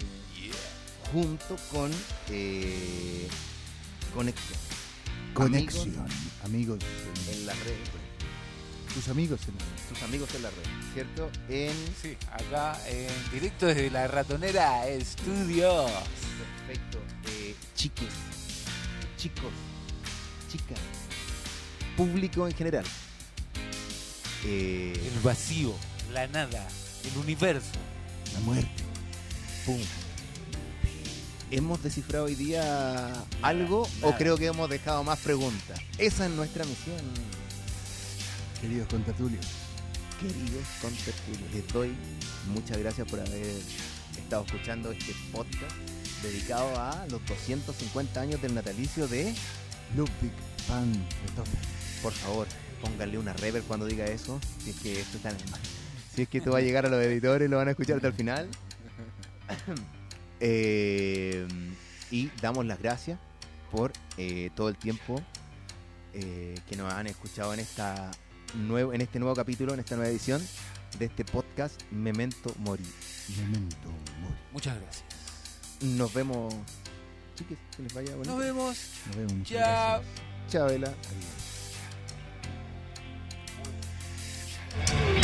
junto con eh, Conexión. Conexión, amigos, Amigos en las redes, tus amigos en tus amigos en la red, ¿cierto? En Sí, acá en directo desde la ratonera Studios. Perfecto. Eh, chiques, chicos, chicas, público en general. Eh, El vacío, la nada, el universo. la muerte. pum. ¿Hemos descifrado hoy día algo o nada. creo que hemos dejado más preguntas? Esa es nuestra misión, Queridos contertulios. queridos contertulios. Les doy muchas gracias por haber estado escuchando este podcast dedicado a los 250 años del natalicio de Ludwig van Beethoven. Por favor, póngale una reverb cuando diga eso. Si es que esto está en el Si es que esto va a llegar a los editores lo van a escuchar hasta el final. Eh, y damos las gracias por eh, todo el tiempo eh, que nos han escuchado en esta nuevo, en este nuevo capítulo, en esta nueva edición de este podcast Memento Mori. Memento Mori. Muchas gracias. Nos vemos, chiques, que les vaya bonito. Nos vemos. Nos vemos. Chao. Chao, Vela. Adiós.